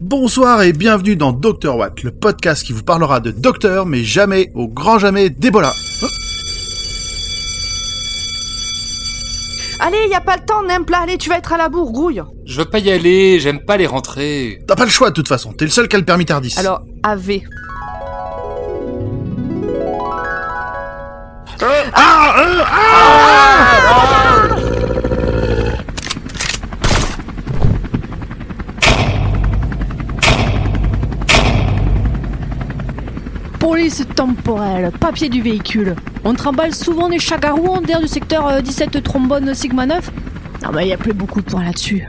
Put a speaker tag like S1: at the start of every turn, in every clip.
S1: Bonsoir et bienvenue dans Dr Watt, le podcast qui vous parlera de docteur, mais jamais, au grand jamais, d'Ebola.
S2: Allez, y a pas le temps, Nempla, allez, tu vas être à la bourre, grouille.
S3: Je veux pas y aller, j'aime pas les rentrées.
S1: T'as pas le choix de toute façon, t'es le seul qui a le permis Tardis.
S2: Alors, AV.
S4: Police temporelle, papier du véhicule. On trimballe souvent des chagarous en d'air du secteur euh, 17 trombone Sigma 9. Ah bah y a plus beaucoup de points là-dessus.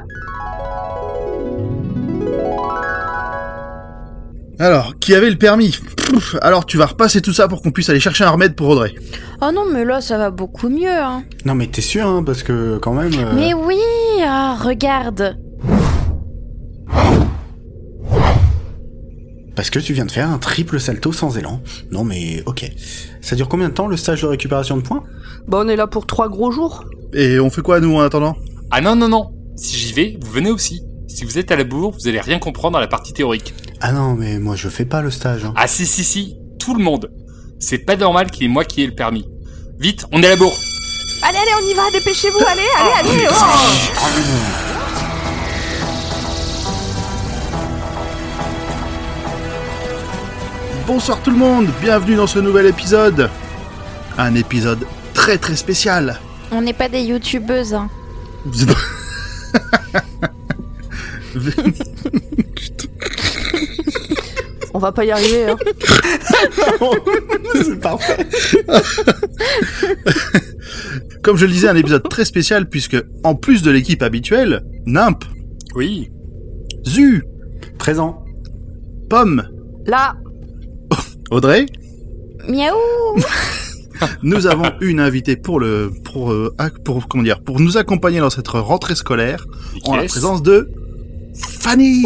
S1: Alors, qui avait le permis? Pff, Alors tu vas repasser tout ça pour qu'on puisse aller chercher un remède pour Audrey.
S5: Oh non, mais là, ça va beaucoup mieux. Hein.
S6: Non mais t'es sûr, hein, parce que quand même... euh,
S5: Mais oui, ah, regarde.
S6: Parce que tu viens de faire un triple salto sans élan. Non mais ok. Ça dure combien de temps le stage de récupération de points?
S2: Bah, on est là pour trois gros jours.
S1: Et on fait quoi nous en attendant?
S3: Ah non, non, non. Si j'y vais, vous venez aussi. Si vous êtes à la bourre, vous allez rien comprendre dans la partie théorique.
S6: Ah non mais moi je fais pas le stage. hein.
S3: Ah si, si, si, tout le monde. C'est pas normal qu'il y ait moi qui ai le permis. Vite, on est à la bourre.
S2: Allez, allez, on y va, dépêchez-vous, allez, allez, allez. oh.
S1: Bonsoir tout le monde, bienvenue dans ce nouvel épisode. Un épisode très très spécial.
S5: On n'est pas des youtubeuses. Hein.
S2: On va pas y arriver, hein.
S6: C'est parfait.
S1: Comme je le disais, un épisode très spécial puisque, en plus de l'équipe habituelle, Nimp,
S3: Oui.
S1: Zu,
S6: Présent.
S1: Pomme,
S2: Là,
S1: Audrey,
S5: Miaou
S1: nous avons une invitée pour le pour euh, pour comment dire pour nous accompagner dans cette rentrée scolaire en la présence de Fanny.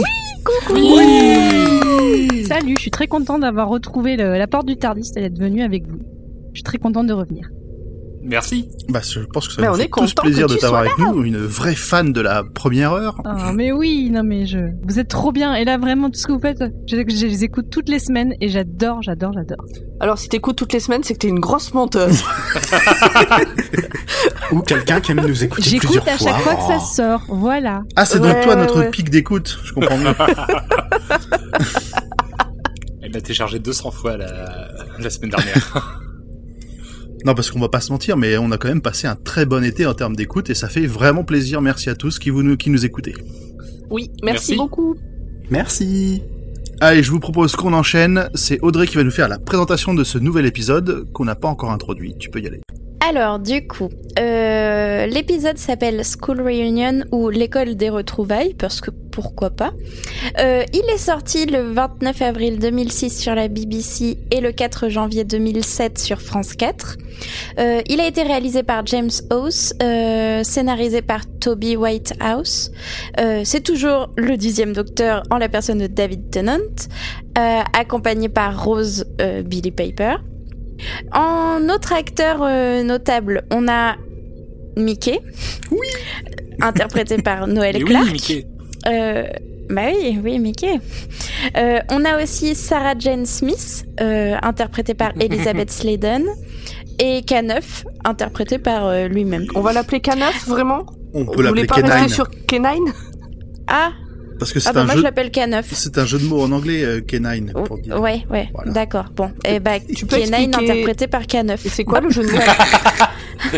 S4: Salut, je suis très contente d'avoir retrouvé le- la porte du Tardis et d'être venue avec vous. Je suis très contente de revenir.
S3: Merci.
S1: Bah, je pense que ça
S2: Mais
S1: nous
S2: on
S1: fait
S2: est
S1: tous plaisir de t'avoir avec nous, une vraie fan de la première heure.
S4: Ah, mais oui, non mais je... Vous êtes trop bien. Et là, vraiment, tout ce que vous faites, je, je les écoute toutes les semaines et j'adore, j'adore, j'adore.
S2: alors si t'écoutes toutes les semaines, c'est que t'es une grosse menteuse.
S6: Ou quelqu'un qui aime nous écouter
S4: J'écoute
S6: plusieurs
S4: à
S6: fois.
S4: chaque fois que ça sort. Voilà.
S1: Ah, c'est
S2: Ouais,
S1: donc toi notre
S2: ouais.
S1: pic d'écoute, je comprends mieux.
S3: Elle a téléchargé 200 fois la, la semaine dernière.
S1: non, parce qu'on va pas se mentir, mais on a quand même passé un très bon été en termes d'écoute et ça fait vraiment plaisir. Merci à tous qui vous nous, qui nous écoutez.
S2: Oui, merci,
S3: Merci.
S2: beaucoup.
S6: Merci.
S1: Allez, je vous propose qu'on enchaîne. C'est Audrey qui va nous faire la présentation de ce nouvel épisode qu'on n'a pas encore introduit. Tu peux y aller.
S5: Alors, du coup, euh, l'épisode s'appelle School Reunion ou l'école des retrouvailles, parce que pourquoi pas. Euh, il est sorti le 29 avril 2006 sur la BBC et le 4 janvier 2007 sur France 4. Euh, il a été réalisé par James House, scénarisé par Toby Whitehouse. C'est toujours le dixième docteur en la personne de David Tennant, accompagné par Rose Billy Piper. En autre acteur euh, notable, on a Mickey. Oui. Interprété par Noël
S3: Et
S5: Clark.
S3: oui, Mickey.
S5: Euh, bah oui, oui, Mickey. Euh, on a aussi Sarah Jane Smith, euh, interprétée par Elizabeth Sladen. Et K9, interprété par euh, lui-même.
S2: On va l'appeler K9, vraiment?
S1: On peut l'appeler
S2: pas rester
S1: Kenine.
S2: sur K9
S5: Ah,
S1: Parce que c'est
S5: ah bah
S1: un
S5: moi
S1: jeu.
S5: je l'appelle K9.
S1: C'est un jeu de mots en anglais, euh, Kenine, pour dire.
S5: Ouais, ouais,
S1: Voilà.
S5: d'accord. Bon, et bah,
S2: Tu peux
S5: K9
S2: expliquer-
S5: interprété par K9.
S2: Et c'est quoi le jeu de mots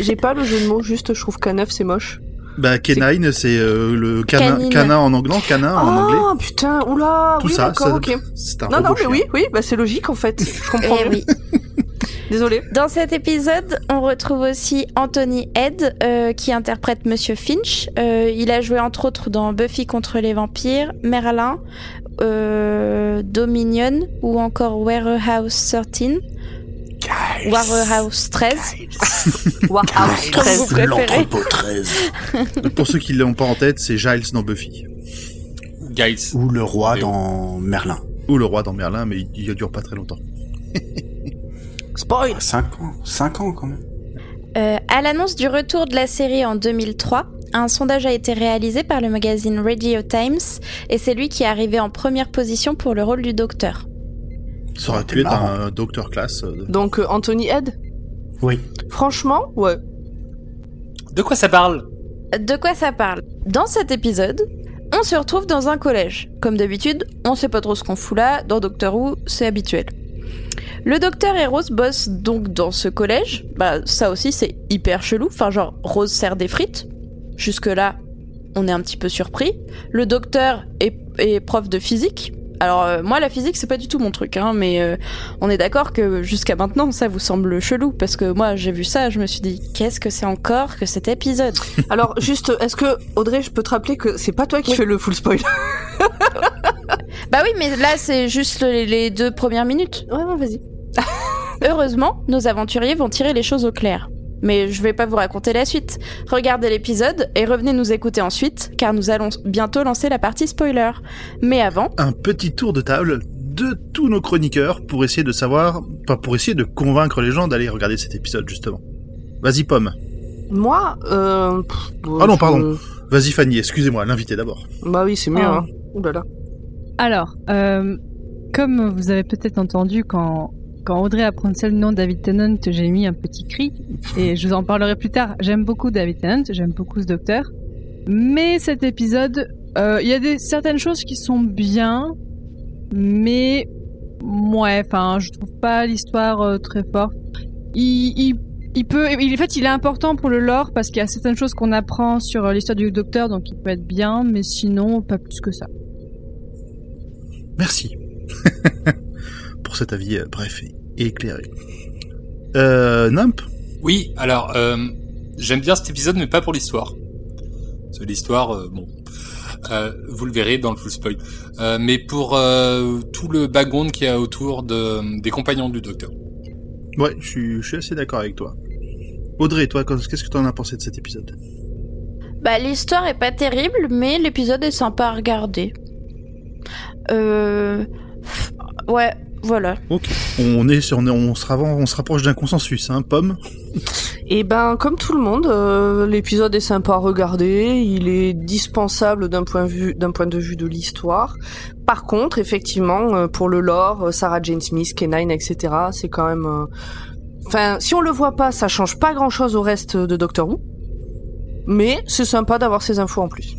S2: J'ai pas le jeu de mots, juste je trouve K9 c'est moche.
S1: Bah, Kenine, c'est euh, le canin,
S5: Canine.
S1: canin en anglais, canin en anglais.
S2: Ah putain, oula,
S1: Tout
S2: oui
S1: ça,
S2: d'accord, ok.
S1: c'est un
S2: Non, non, mais
S1: chien.
S2: oui, oui, bah c'est logique en fait. Je comprends
S5: Eh oui.
S2: Désolé.
S5: Dans cet épisode, on retrouve aussi Anthony Head euh, qui interprète Monsieur Finch. Euh, il a joué entre autres dans Buffy contre les vampires, Merlin, euh, Dominion ou encore Warehouse 13, Warehouse 13,
S2: Wow,
S5: comme vous préférez.
S6: L'entrepôt 13.
S1: Pour ceux qui l'ont pas en tête, c'est Giles dans Buffy.
S3: Giles.
S6: Ou le roi
S3: Et
S6: dans Merlin.
S1: Ou le roi dans Merlin, mais il, il dure pas très longtemps.
S2: Spoil
S6: 5 ans. 5 ans quand même.
S5: Euh, à l'annonce du retour de la série en 2003, un sondage a été réalisé par le magazine Radio Times et c'est lui qui est arrivé en première position pour le rôle du docteur.
S1: Ça aurait pu être un docteur classe. euh,
S7: Donc euh, Anthony Head?
S6: Oui.
S7: Franchement, ouais.
S3: De quoi ça parle?
S5: De quoi ça parle? Dans cet épisode, on se retrouve dans un collège. Comme d'habitude, on sait pas trop ce qu'on fout là, dans Doctor Who, c'est habituel. Le docteur et Rose bossent donc dans ce collège. Bah, ça aussi, c'est hyper chelou. Enfin, genre, Rose sert des frites. Jusque-là, on est un petit peu surpris. Le docteur est, est prof de physique. Alors, euh, moi, la physique, c'est pas du tout mon truc, hein, mais euh, on est d'accord que jusqu'à maintenant, ça vous semble chelou. Parce que moi, j'ai vu ça, je me suis dit, qu'est-ce que c'est encore que cet épisode?
S7: Alors juste, est-ce que Audrey, je peux te rappeler que c'est pas toi qui
S5: Oui.
S7: fais le full spoil?
S5: Bah oui, mais là, c'est juste les, les deux premières minutes.
S7: Ouais, ouais, vas-y.
S5: Heureusement, nos aventuriers vont tirer les choses au clair. Mais je vais pas vous raconter la suite. Regardez l'épisode et revenez nous écouter ensuite, car nous allons bientôt lancer la partie spoiler. Mais avant,
S1: Un petit tour de table de tous nos chroniqueurs pour essayer de savoir, pas pour essayer de convaincre les gens d'aller regarder cet épisode justement. Vas-y Pomme.
S7: Moi, euh... pff,
S1: Ah non,
S7: je-
S1: pardon. Vas-y Fanny, excusez-moi, l'invité d'abord.
S7: Bah oui, c'est mieux,
S4: Ah.
S7: hein. Ouh là là.
S4: Alors, euh, comme vous avez peut-être entendu quand, quand Audrey a le nom David Tennant, j'ai mis un petit cri. Et je vous en parlerai plus tard. J'aime beaucoup David Tennant, j'aime beaucoup ce docteur. Mais cet épisode, euh, il y a des, certaines choses qui sont bien, mais ouais, enfin, je trouve pas l'histoire euh, très forte. Il, peut, il, en fait, il est important pour le lore parce qu'il y a certaines choses qu'on apprend sur euh, l'histoire du docteur, donc il peut être bien, mais sinon, pas plus que ça.
S1: Merci pour cet avis bref et éclairé. Euh, Nump
S3: Oui, alors, euh, j'aime bien cet épisode, mais pas pour l'histoire. Parce que l'histoire, euh, bon, euh, vous le verrez dans le full spoil. Euh, mais pour euh, tout le background qu'il y a autour de, des compagnons du docteur.
S1: Ouais, je suis, je suis assez d'accord avec toi. Audrey, toi, qu'est-ce que tu en as pensé de cet épisode?
S5: Bah l'histoire est pas terrible, mais l'épisode est sympa à regarder. Euh... Ouais, voilà.
S1: On est sur, on, se, on se rapproche d'un consensus, hein, Pomme
S7: Et ben, comme tout le monde, euh, l'épisode est sympa à regarder, il est dispensable d'un point, de vue- d'un point de vue de l'histoire. Par contre, effectivement, euh, pour le lore, euh, Sarah Jane Smith, K9, etc., c'est quand même... euh, Enfin, si on le voit pas, ça change pas grand-chose au reste de Doctor Who. Mais c'est sympa d'avoir ces infos en plus.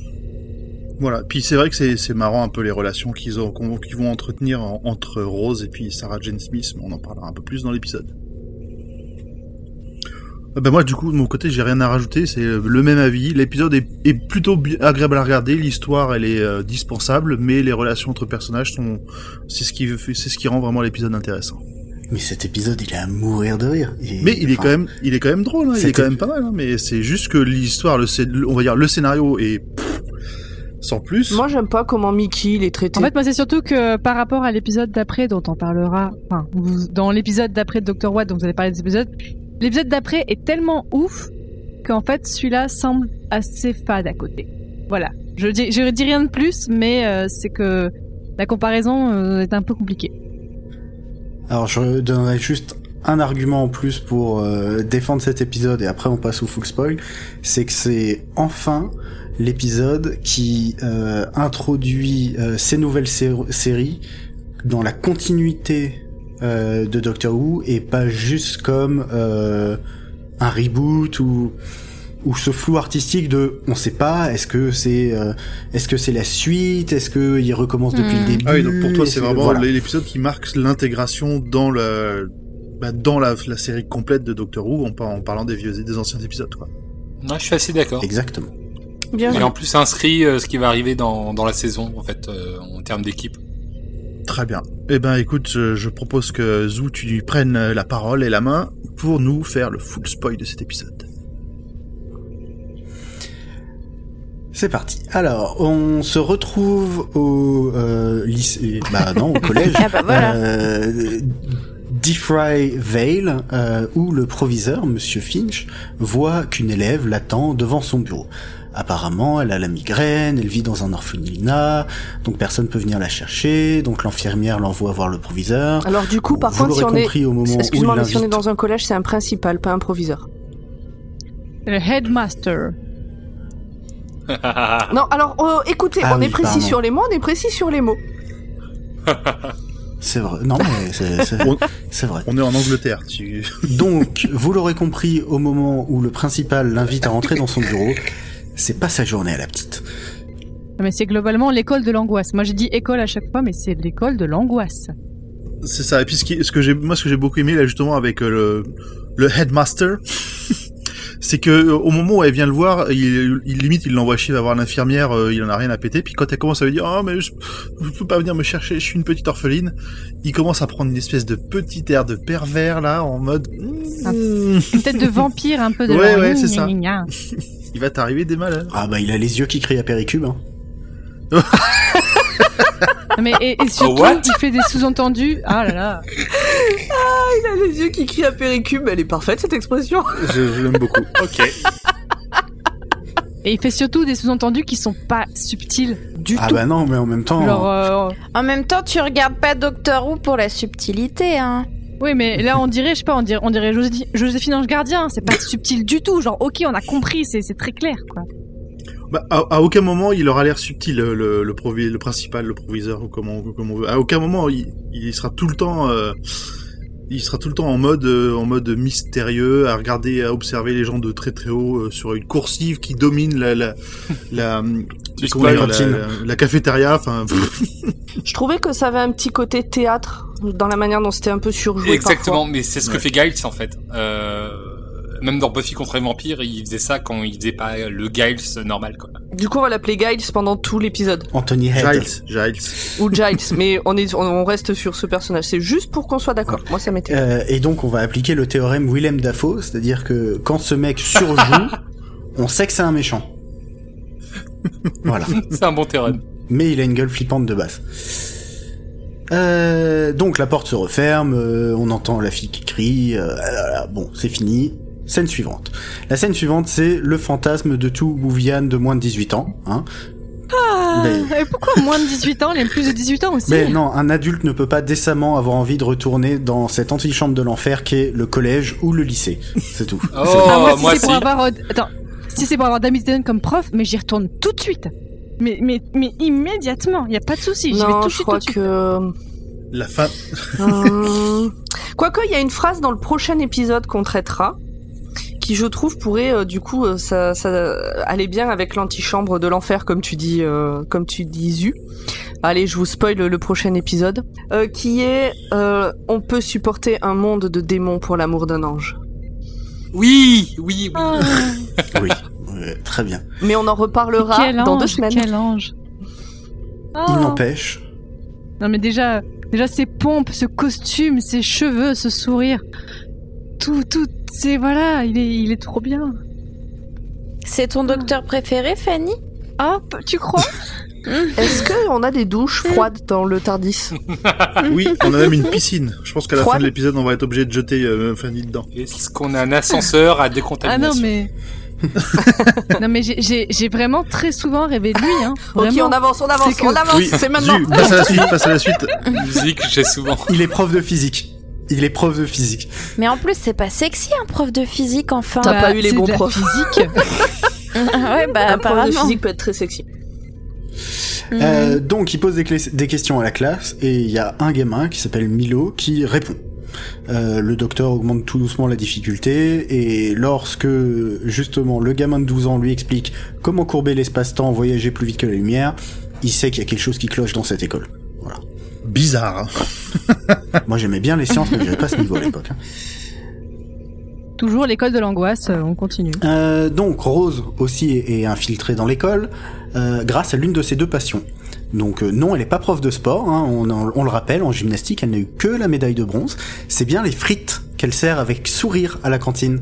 S1: Voilà. Puis c'est vrai que c'est marrant un peu les relations qu'ils vont entretenir en- entre Rose et puis Sarah Jane Smith, mais on en parlera un peu plus dans l'épisode. Euh, Ben moi du coup de mon côté j'ai rien à rajouter, c'est le même avis. L'épisode est, est plutôt agréable à regarder, l'histoire elle est euh, dispensable, mais les relations entre personnages sont c'est ce qui c'est ce qui rend vraiment l'épisode intéressant.
S6: Mais cet épisode, il est à mourir de rire. Et-
S1: Mais il est quand même il est quand même drôle, hein, il est quand même pas mal. hein, mais c'est juste que l'histoire, le on va dire le scénario est pff, sans plus.
S7: Moi, j'aime pas comment Mickey il est traité.
S4: En fait, moi, c'est surtout que par rapport à l'épisode d'après, dont on parlera, enfin, vous- dans l'épisode d'après de Dr. Watt, dont vous allez parler de cet épisode, l'épisode d'après est tellement ouf qu'en fait, celui-là semble assez fade à côté. Voilà. Je dis, je dis rien de plus, mais euh, c'est que la comparaison euh, est un peu compliquée.
S6: Alors, je donnerai juste un argument en plus pour euh, défendre cet épisode et après on passe au full spoil. C'est que c'est enfin l'épisode qui euh, introduit euh, ces nouvelles sé- séries dans la continuité euh, de Doctor Who et pas juste comme euh, un reboot ou ou ce flou artistique de on sait pas est-ce que c'est euh, est-ce que c'est la suite est-ce que il recommence depuis
S5: Hmm.
S6: le début
S1: Ah oui, donc pour toi, c'est vraiment
S6: voilà.
S1: l'épisode qui marque l'intégration dans le, bah, dans la, la série complète de Doctor Who en, par- en parlant des vieux, des anciens épisodes, quoi.
S3: Je suis assez d'accord.
S6: exactement
S7: Bien
S3: Et
S7: joué.
S3: en plus, inscrit euh, ce qui va arriver dans, dans la saison, en fait, euh, en termes d'équipe.
S1: Très bien. Eh ben, écoute, je, je propose que Zou, tu lui prennes euh, la parole et la main pour nous faire le full spoil de cet épisode.
S6: C'est parti. Alors, on se retrouve au euh, lycée, bah non, au collège.
S5: Ah bah voilà.
S6: euh, Diffry Vale, euh, où le proviseur, Monsieur Finch, voit qu'une élève l'attend devant son bureau. Apparemment, elle a la migraine, elle vit dans un orphelinat, donc personne peut venir la chercher, donc l'infirmière l'envoie voir le proviseur.
S7: Alors du coup, par
S6: Vous
S7: contre, si on
S6: l'aurez
S7: est...
S6: compris au moment où
S7: Excuse-moi,
S6: il
S7: mais si on est dans un collège, c'est un principal, pas un proviseur.
S4: Le headmaster.
S7: Non, alors euh, écoutez,
S6: Ah
S7: on
S6: oui,
S7: est précis
S6: pardon.
S7: sur les mots, on est précis sur les mots.
S6: C'est vrai. Non, mais c'est- c'est
S1: On-
S6: c'est vrai.
S1: On est en Angleterre. Tu...
S6: Donc, vous l'aurez compris, au moment où le principal l'invite à rentrer dans son bureau, c'est pas sa journée à la petite.
S4: Mais c'est globalement l'école de l'angoisse. Moi, j'ai dit école à chaque fois, mais c'est l'école de l'angoisse.
S1: C'est ça. Et puis ce, qui, ce que j'ai, moi, ce que j'ai beaucoup aimé là justement avec euh, le, le headmaster, c'est que euh, au moment où elle vient le voir, il, il limite, il l'envoie chier, va voir l'infirmière, euh, il en a rien à péter. Puis quand elle commence à lui dire, oh mais je, je peux pas venir me chercher, je suis une petite orpheline, il commence à prendre une espèce de petit air de pervers là, en mode,
S4: Ah.
S1: Mm,
S4: Une tête de vampire un peu de
S1: Ouais, ouais, c'est ça. il va t'arriver des malheurs.
S6: Ah bah, il a les yeux qui crient à Péricube. Hein.
S4: Mais et, et surtout,
S3: what?
S4: il fait des sous-entendus. Ah là là.
S7: Il a les yeux qui crient à Péricube, elle est parfaite cette expression.
S1: Je, je l'aime beaucoup.
S3: ok.
S4: Et il fait surtout des sous-entendus qui sont pas subtils du
S6: Ah
S4: tout.
S6: bah non, mais en même temps...
S4: Genre, euh,
S5: En même temps, tu regardes pas Doctor Who pour la subtilité, hein.
S4: oui, mais là, on dirait, je sais pas, on dirait, on dirait Joséphine Ange Gardien. C'est pas subtil du tout. Genre, ok, on a compris, c'est c'est très clair, quoi.
S1: Bah, à, à aucun moment il aura l'air subtil le, le, le, provi- le principal, le proviseur ou comment, comment on veut. À aucun moment il, il sera tout le temps, euh, il sera tout le temps en mode, euh, en mode mystérieux, à regarder, à observer les gens de très très haut euh, sur une coursive qui domine la la la, la,
S6: cantine.
S1: la- la cafétéria. Enfin,
S7: Je trouvais que ça avait un petit côté théâtre dans la manière dont c'était un peu surjoué.
S3: Exactement, mais c'est ce que
S1: Ouais.
S3: fait Giles en fait. Euh, même dans Buffy contre les vampires, il faisait ça quand il faisait pas le Giles normal quoi.
S7: Du coup, on va l'appeler Giles pendant tout l'épisode.
S6: Anthony Head.
S1: Giles, Giles.
S7: Ou Giles, mais on, est, on- reste sur ce personnage. C'est juste pour qu'on soit d'accord. Moi, ça m'était.
S6: Euh, et donc, on va appliquer le théorème Willem Dafoe, c'est-à-dire que quand ce mec surjoue, on sait que c'est un méchant. Voilà.
S3: C'est un bon terrain.
S6: mais il a une gueule flippante de base. Euh, donc la porte se referme, euh, on entend la fille qui crie, euh, ah bon, c'est fini. Scène suivante. La scène suivante, c'est le fantasme de tout Bouvian de moins de 18 ans. Hein. mais,
S4: Et pourquoi moins de 18 ans, les plus de 18 ans aussi?
S6: Mais non, un adulte ne peut pas décemment avoir envie de retourner dans cette antichambre de l'enfer qu'est le collège ou le lycée. C'est tout.
S3: Oh,
S4: Ah, moi, si
S3: moi
S4: c'est pour avoir, euh, attends, si c'est pour avoir Tennant comme prof, mais j'y retourne tout de suite. Mais, mais, mais immédiatement, il y a pas de souci, j'y vais
S7: Non,
S4: tout de suite, tout
S7: crois
S4: suite.
S7: que.
S1: La fin.
S7: Hum, Quoique, il y a une phrase dans le prochain épisode qu'on traitera qui, je trouve, pourrait euh, du coup euh, ça, ça aller bien avec l'antichambre de l'enfer, comme tu dis, euh, comme tu dis, Zu. Allez, je vous spoil le prochain épisode, euh, qui est euh, on peut supporter un monde de démons pour l'amour d'un ange.
S3: Oui, oui, oui.
S4: Ah,
S6: Oui, très bien.
S7: Mais on en reparlera
S4: quel
S7: dans
S4: ange,
S7: deux semaines.
S4: Quel ange.
S6: Il
S4: Ah.
S6: n'empêche,
S4: Non mais déjà, déjà ces pompes, ce costume, ces cheveux, ce sourire, tout, tout, c'est voilà, il est, il est trop bien.
S5: C'est ton docteur préféré, Fanny?
S4: Hop, tu crois?
S7: Est-ce qu'on a des douches froides dans le Tardis?
S1: Oui, on a même une piscine. Je pense qu'à la fin de l'épisode, on va être obligé de jeter euh, Fanny dedans.
S3: Est-ce qu'on a un ascenseur à
S4: Ah non
S3: décontamination
S4: mais, non mais j'ai- j'ai j'ai vraiment très souvent rêvé de lui, hein.
S7: Ok,
S4: Vraiment.
S7: on avance, on avance,
S4: C'est que-
S7: on avance,
S1: Oui,
S7: c'est maintenant.
S1: Zu, passe à la suite, passe à la suite.
S3: Musique, j'ai souvent.
S6: il est prof de physique. Il est prof de physique.
S5: Mais en plus, c'est pas sexy un prof de physique, enfin.
S7: T'as pas eu les bons
S4: de
S7: profs.
S4: physique.
S5: ouais, bah
S7: Un prof de physique peut être très sexy.
S5: Mhm.
S6: Euh, donc il pose des questions à la classe et il y a un gamin qui s'appelle Milo qui répond. Euh, le docteur augmente tout doucement la difficulté et lorsque justement le gamin de 12 ans lui explique comment courber l'espace-temps, voyager plus vite que la lumière, il sait qu'il y a quelque chose qui cloche dans cette école.
S1: Bizarre. hein.
S6: Moi j'aimais bien les sciences mais j'avais pas ce niveau à l'époque. hein.
S4: Toujours l'école de l'angoisse, euh, on continue.
S6: Euh, donc Rose aussi est, infiltrée dans l'école euh, grâce à l'une de ses deux passions. Donc euh, non, elle n'est pas prof de sport, hein, on, en- on le rappelle, en gymnastique, elle n'a eu que la médaille de bronze. C'est bien les frites qu'elle sert avec sourire à la cantine.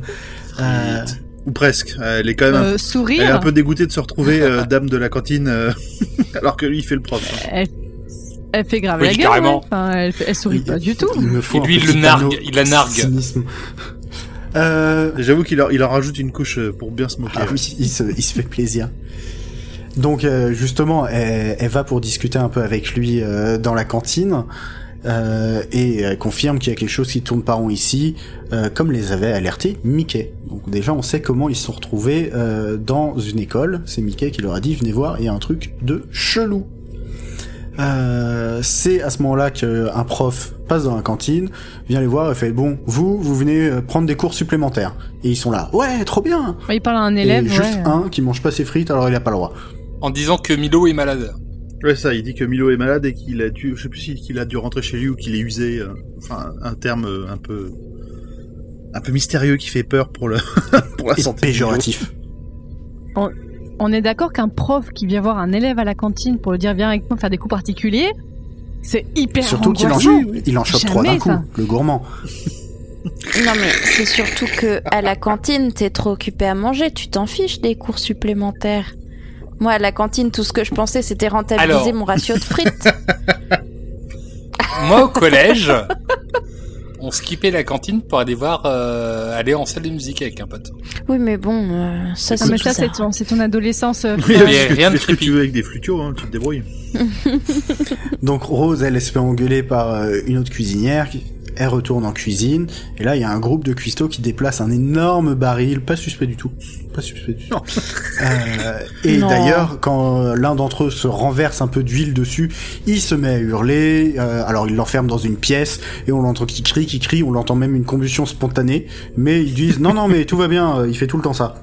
S6: Euh,
S1: Ou presque. Elle est quand même un
S4: Euh,
S1: Elle est
S4: sourire.
S1: un peu dégoûtée de se retrouver euh, dame de la cantine euh, alors que lui il fait le prof. hein.
S4: Elle, elle fait grave
S3: Oui,
S4: la gueule.
S3: carrément.
S4: ouais. Enfin, elle, fait- elle sourit pas du tout.
S6: Il me faut
S3: Et
S6: un
S3: lui, il le nargue, il la nargue.
S6: cynisme. Euh,
S1: J'avoue qu'il en, il en rajoute une couche euh, pour bien se moquer.
S6: Ah oui, il se, il se fait plaisir. Donc euh, justement, elle, elle va pour discuter un peu avec lui euh, dans la cantine. euh, et elle confirme qu'il y a quelque chose qui tourne pas rond ici, euh, comme les avait alertés Mickey. Donc déjà on sait comment ils se sont retrouvés euh, dans une école. C'est Mickey qui leur a dit venez voir, il y a un truc de chelou. Euh, c'est à ce moment-là qu'un prof passe dans la cantine, vient les voir et fait bon, vous, vous venez euh, prendre des cours supplémentaires. Et ils sont là, ouais, trop bien.
S4: Il parle à un élève.
S6: et juste
S4: ouais.
S6: un qui mange pas ses frites, alors il a pas le droit.
S3: En disant que Milo est malade.
S1: Ouais, ça, il dit que Milo est malade et qu'il a dû, je sais plus si qu'il a dû rentrer chez lui ou qu'il est usé, euh, enfin, un terme euh, un peu, un peu mystérieux qui fait peur pour le, pour la
S6: Et
S1: santé. Milo.
S4: On est d'accord qu'un prof qui vient voir un élève à la cantine pour le dire viens avec moi faire des coups particuliers, c'est hyper
S6: Surtout qu'il en, il en chope trois d'un coup, le gourmand.
S5: Non mais c'est surtout que à la cantine, t'es trop occupé à manger, tu t'en fiches des cours supplémentaires. Moi à la cantine, tout ce que je pensais c'était rentabiliser
S3: Alors.
S5: mon ratio de frites.
S3: Moi, au collège, on skippait la cantine pour aller voir, euh, aller en salle de musique avec un pote.
S5: oui mais bon, euh, ça c'est
S4: mais ça, c'est
S5: bizarre.
S4: ton, c'est ton adolescence. euh,
S1: Oui,
S3: Mais
S1: fais-
S3: rien de
S1: ce que
S3: creepy.
S1: tu veux avec des flutios, hein, tu te débrouilles.
S6: Donc Rose, elle, elle se fait engueuler par euh, une autre cuisinière. qui- Elle retourne en cuisine. Et là, il y a un groupe de cuistots qui déplace un énorme baril. Pas suspect du tout. Pas suspect du tout. Euh, et d'ailleurs, quand l'un d'entre eux se renverse un peu d'huile dessus, il se met à hurler. Euh, alors, il l'enferme dans une pièce. Et on l'entend qui crie, qui crie. On l'entend même une combustion spontanée. Mais ils disent, non, non, mais tout va bien. Il fait tout le temps ça.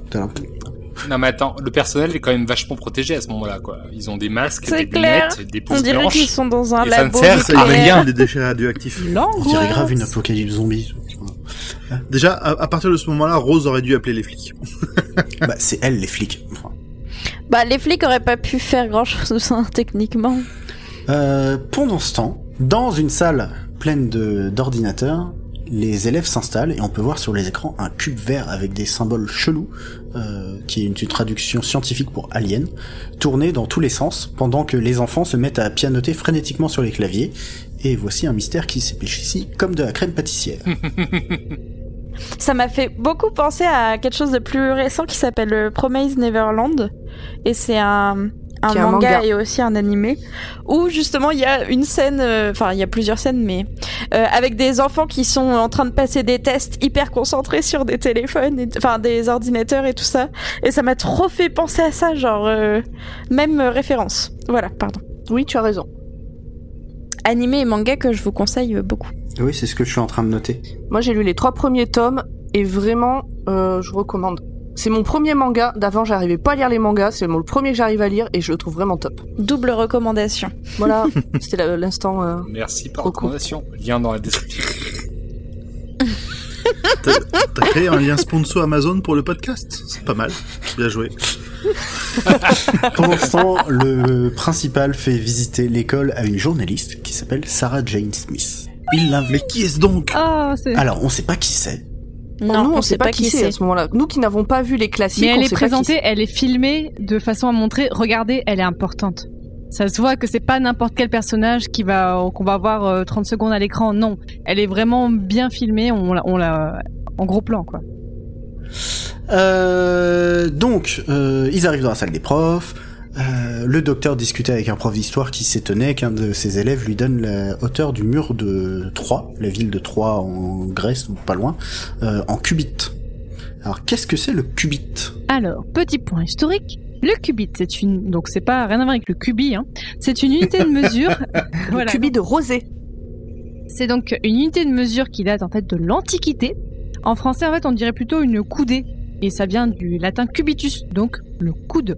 S3: Non mais attends, le personnel est quand même vachement protégé à ce moment-là, quoi. Ils ont des masques, des
S5: clair.
S3: lunettes, des
S5: On
S3: pouces
S5: dirait
S3: blanches.
S5: qu'ils sont dans un
S3: Et ça ne
S5: labo
S3: sert à rien.
S1: Des déchets radioactifs.
S6: On dirait grave une apocalypse zombie.
S1: Déjà, à, à partir de ce moment-là, Rose aurait dû appeler les flics.
S6: bah, c'est elle, les flics. Enfin,
S5: Bah les flics auraient pas pu faire grand chose techniquement.
S6: Euh, pendant ce temps, dans une salle pleine de d'ordinateurs, les élèves s'installent et on peut voir sur les écrans un cube vert avec des symboles chelous, euh, qui est une, une traduction scientifique pour alien, tourné dans tous les sens pendant que les enfants se mettent à pianoter frénétiquement sur les claviers. Et voici un mystère qui s'épaissit comme de la crème pâtissière.
S5: Ça m'a fait beaucoup penser à quelque chose de plus récent qui s'appelle euh, Promise Neverland. Et c'est un, un, manga,
S7: manga.
S5: et aussi un animé où justement il y a une scène, euh, enfin il y a plusieurs scènes, mais euh, avec des enfants qui sont en train de passer des tests hyper concentrés sur des téléphones, enfin des ordinateurs et tout ça. Et ça m'a trop fait penser à ça, genre euh, même euh, référence. Voilà, pardon.
S7: Oui, tu as raison.
S5: Animé et manga que je vous conseille beaucoup.
S6: Oui, c'est ce que je suis en train de noter.
S7: Moi, j'ai lu les trois premiers tomes et vraiment, euh, je recommande. C'est mon premier manga. D'avant, j'arrivais pas à lire les mangas. C'est le premier que j'arrive à lire et je le trouve vraiment top.
S5: Double recommandation.
S7: Voilà, c'était l'instant. euh,
S3: Merci par recommandation. Lien dans la description.
S1: T'as créé un lien sponsor Amazon pour le podcast? C'est pas mal. Bien joué.
S6: Pendant ce temps, le principal fait visiter l'école à une journaliste qui s'appelle Sarah Jane Smith. Il l'invite.
S1: Mais qui est-ce donc?
S4: Ah.
S6: Alors, on sait pas qui c'est.
S5: Non,
S7: nous, on, sait pas qui c'est à ce moment-là. Nous qui n'avons pas vu les classiques,
S4: Mais elle
S7: on
S4: est
S7: sait
S4: présentée, elle est filmée de façon à montrer, regardez, elle est importante. Ça se voit que c'est pas n'importe quel personnage qui va qu'on va voir euh, 30 secondes à l'écran. Non, elle est vraiment bien filmée. On l'a, on l'a en gros plan quoi.
S6: Euh, donc, euh, ils arrivent dans la salle des profs. Euh, le docteur discutait avec un prof d'histoire qui s'étonnait qu'un de ses élèves lui donne la hauteur du mur de Troie, la ville de Troie en Grèce ou pas loin, euh, en cubit. Alors, qu'est-ce que c'est le cubit
S4: Alors, petit point historique. Le qubit, c'est une donc c'est pas rien à voir avec le cubi. Hein. C'est une unité de mesure.
S7: Le
S4: voilà.
S7: cubi de rosé.
S4: C'est donc une unité de mesure qui date en fait de l'Antiquité. En français, en fait, on dirait plutôt une coudée. Et ça vient du latin cubitus, donc le coude.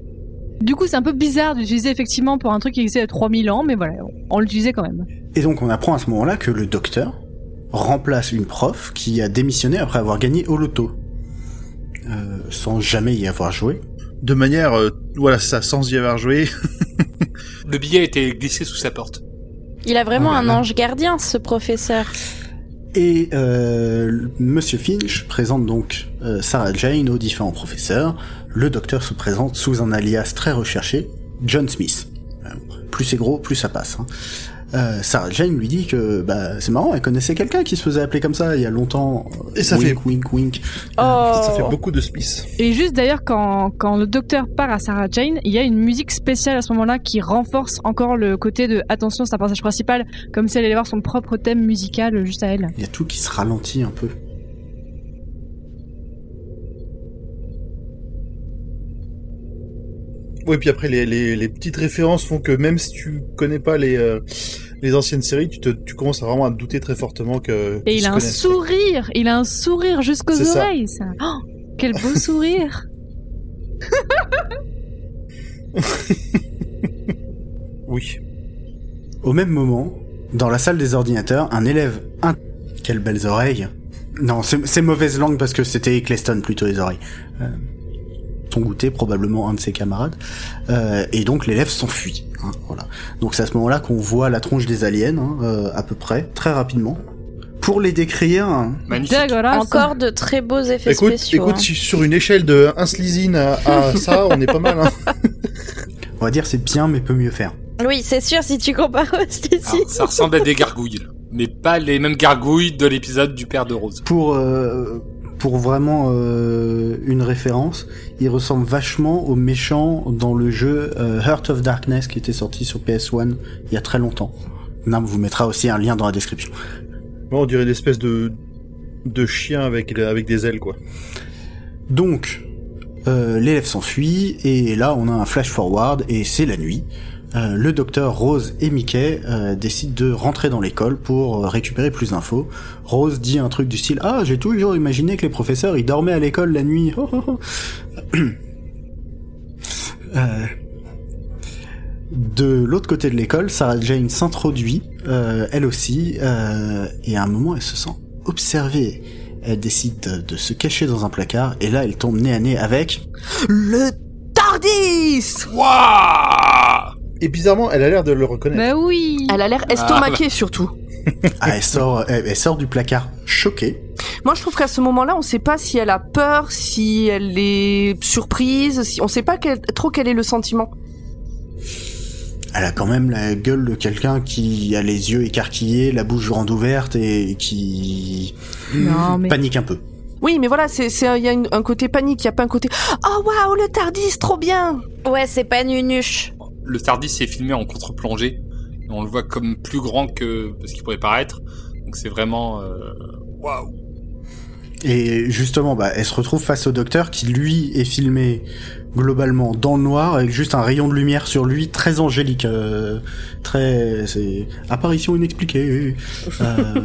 S4: Du coup, c'est un peu bizarre d'utiliser effectivement pour un truc qui existait il y a 3000 ans, mais voilà, on l'utilisait quand même.
S6: Et donc, on apprend à ce moment-là que le docteur remplace une prof qui a démissionné après avoir gagné au loto. Euh, sans jamais y avoir joué.
S1: De manière, euh, voilà, ça, sans y avoir joué.
S3: Le billet a été glissé sous sa porte.
S5: Il a vraiment
S6: là
S5: un ange gardien, ce professeur.
S6: Et euh, Monsieur Finch présente donc euh, Sarah Jane aux différents professeurs. Le docteur se présente sous un alias très recherché, John Smith. Euh, plus c'est gros, plus ça passe. hein. Euh, Sarah Jane lui dit que bah c'est marrant, elle connaissait quelqu'un qui se faisait appeler comme ça il y a longtemps.
S1: Et ça
S6: wink,
S1: fait-
S6: wink wink.
S5: Oh.
S1: Ça fait beaucoup de spice.
S4: Et juste d'ailleurs, quand, quand le docteur part à Sarah Jane, il y a une musique spéciale à ce moment-là qui renforce encore le côté de attention, c'est un personnage principal, comme si elle allait voir son propre thème musical juste à elle.
S6: Il y a tout qui se ralentit un peu.
S1: Oui, puis après, les, les, les petites références font que même si tu connais pas les, euh, les anciennes séries, tu, te, tu commences à vraiment à douter très fortement que.
S4: Et il a un
S1: connaissent.
S4: sourire, il a un sourire jusqu'aux
S1: C'est ça.
S4: oreilles, ça. Oh, quel beau sourire.
S1: Oui.
S6: Au même moment, dans la salle des ordinateurs, un élève... Un... Quelles belles oreilles Non, c'est c'est mauvaise langue parce que c'était Eccleston plutôt les oreilles. Euh, ton goûter, probablement un de ses camarades. Euh, et donc l'élève s'enfuit. hein, voilà. Donc c'est à ce moment-là qu'on voit la tronche des aliens, hein, euh, à peu près, très rapidement. Pour les décrire, hein.
S5: Encore de très beaux effets
S1: Écoute,
S5: spéciaux.
S1: écoute
S5: hein.
S1: sur une échelle de 1 slizine à, à ça, on est pas mal. Hein.
S6: on va dire c'est bien mais peut mieux faire.
S5: Oui, c'est sûr, si tu compares au Stacy.
S3: Alors, ça ressemble à des gargouilles, mais pas les mêmes gargouilles de l'épisode du père de Rose.
S6: Pour euh, pour vraiment euh, une référence, il ressemble vachement au méchant dans le jeu euh, Heart of Darkness qui était sorti sur PS1 il y a très longtemps. Nam vous mettra aussi un lien dans la description.
S1: Moi, on dirait une espèce de, de chien avec, avec des ailes, quoi.
S6: Donc, euh, l'élève s'enfuit et là on a un flash forward et c'est la nuit. Euh, le docteur Rose et Mickey euh, décident de rentrer dans l'école pour euh, récupérer plus d'infos. Rose dit un truc du style Ah, j'ai toujours imaginé que les professeurs ils dormaient à l'école la nuit. De l'autre côté de l'école, Sarah Jane s'introduit, elle aussi, et à un moment elle se sent observée. Elle décide de, se cacher dans un placard, et là elle tombe nez à nez avec
S7: Le TARDIS
S3: Waouh
S1: Et bizarrement, elle a l'air de le reconnaître.
S4: Bah oui.
S7: Elle a l'air estomaquée surtout.
S6: Ah, elle sort, elle, elle sort du placard choquée.
S7: Moi, je trouve qu'à ce moment-là, on sait pas si elle a peur, si elle est surprise, si on sait pas quel- trop quel est le sentiment.
S6: Elle a quand même la gueule de quelqu'un qui a les yeux écarquillés, la bouche grande ouverte et qui
S4: Non, mais-
S6: panique un peu.
S7: Oui, mais voilà, c'est c'est il y a une- un côté panique, il y a pas un côté oh waouh le Tardis, trop bien.
S5: Ouais, c'est pas nunuche.
S3: Le Tardis est filmé en contre-plongée. et On le voit comme plus grand que ce qu'il pourrait paraître. Donc c'est vraiment... euh, Waouh
S6: Et justement, bah, elle se retrouve face au docteur qui lui est filmé globalement dans le noir avec juste un rayon de lumière sur lui très angélique, euh, très c'est apparition inexpliquée. Euh.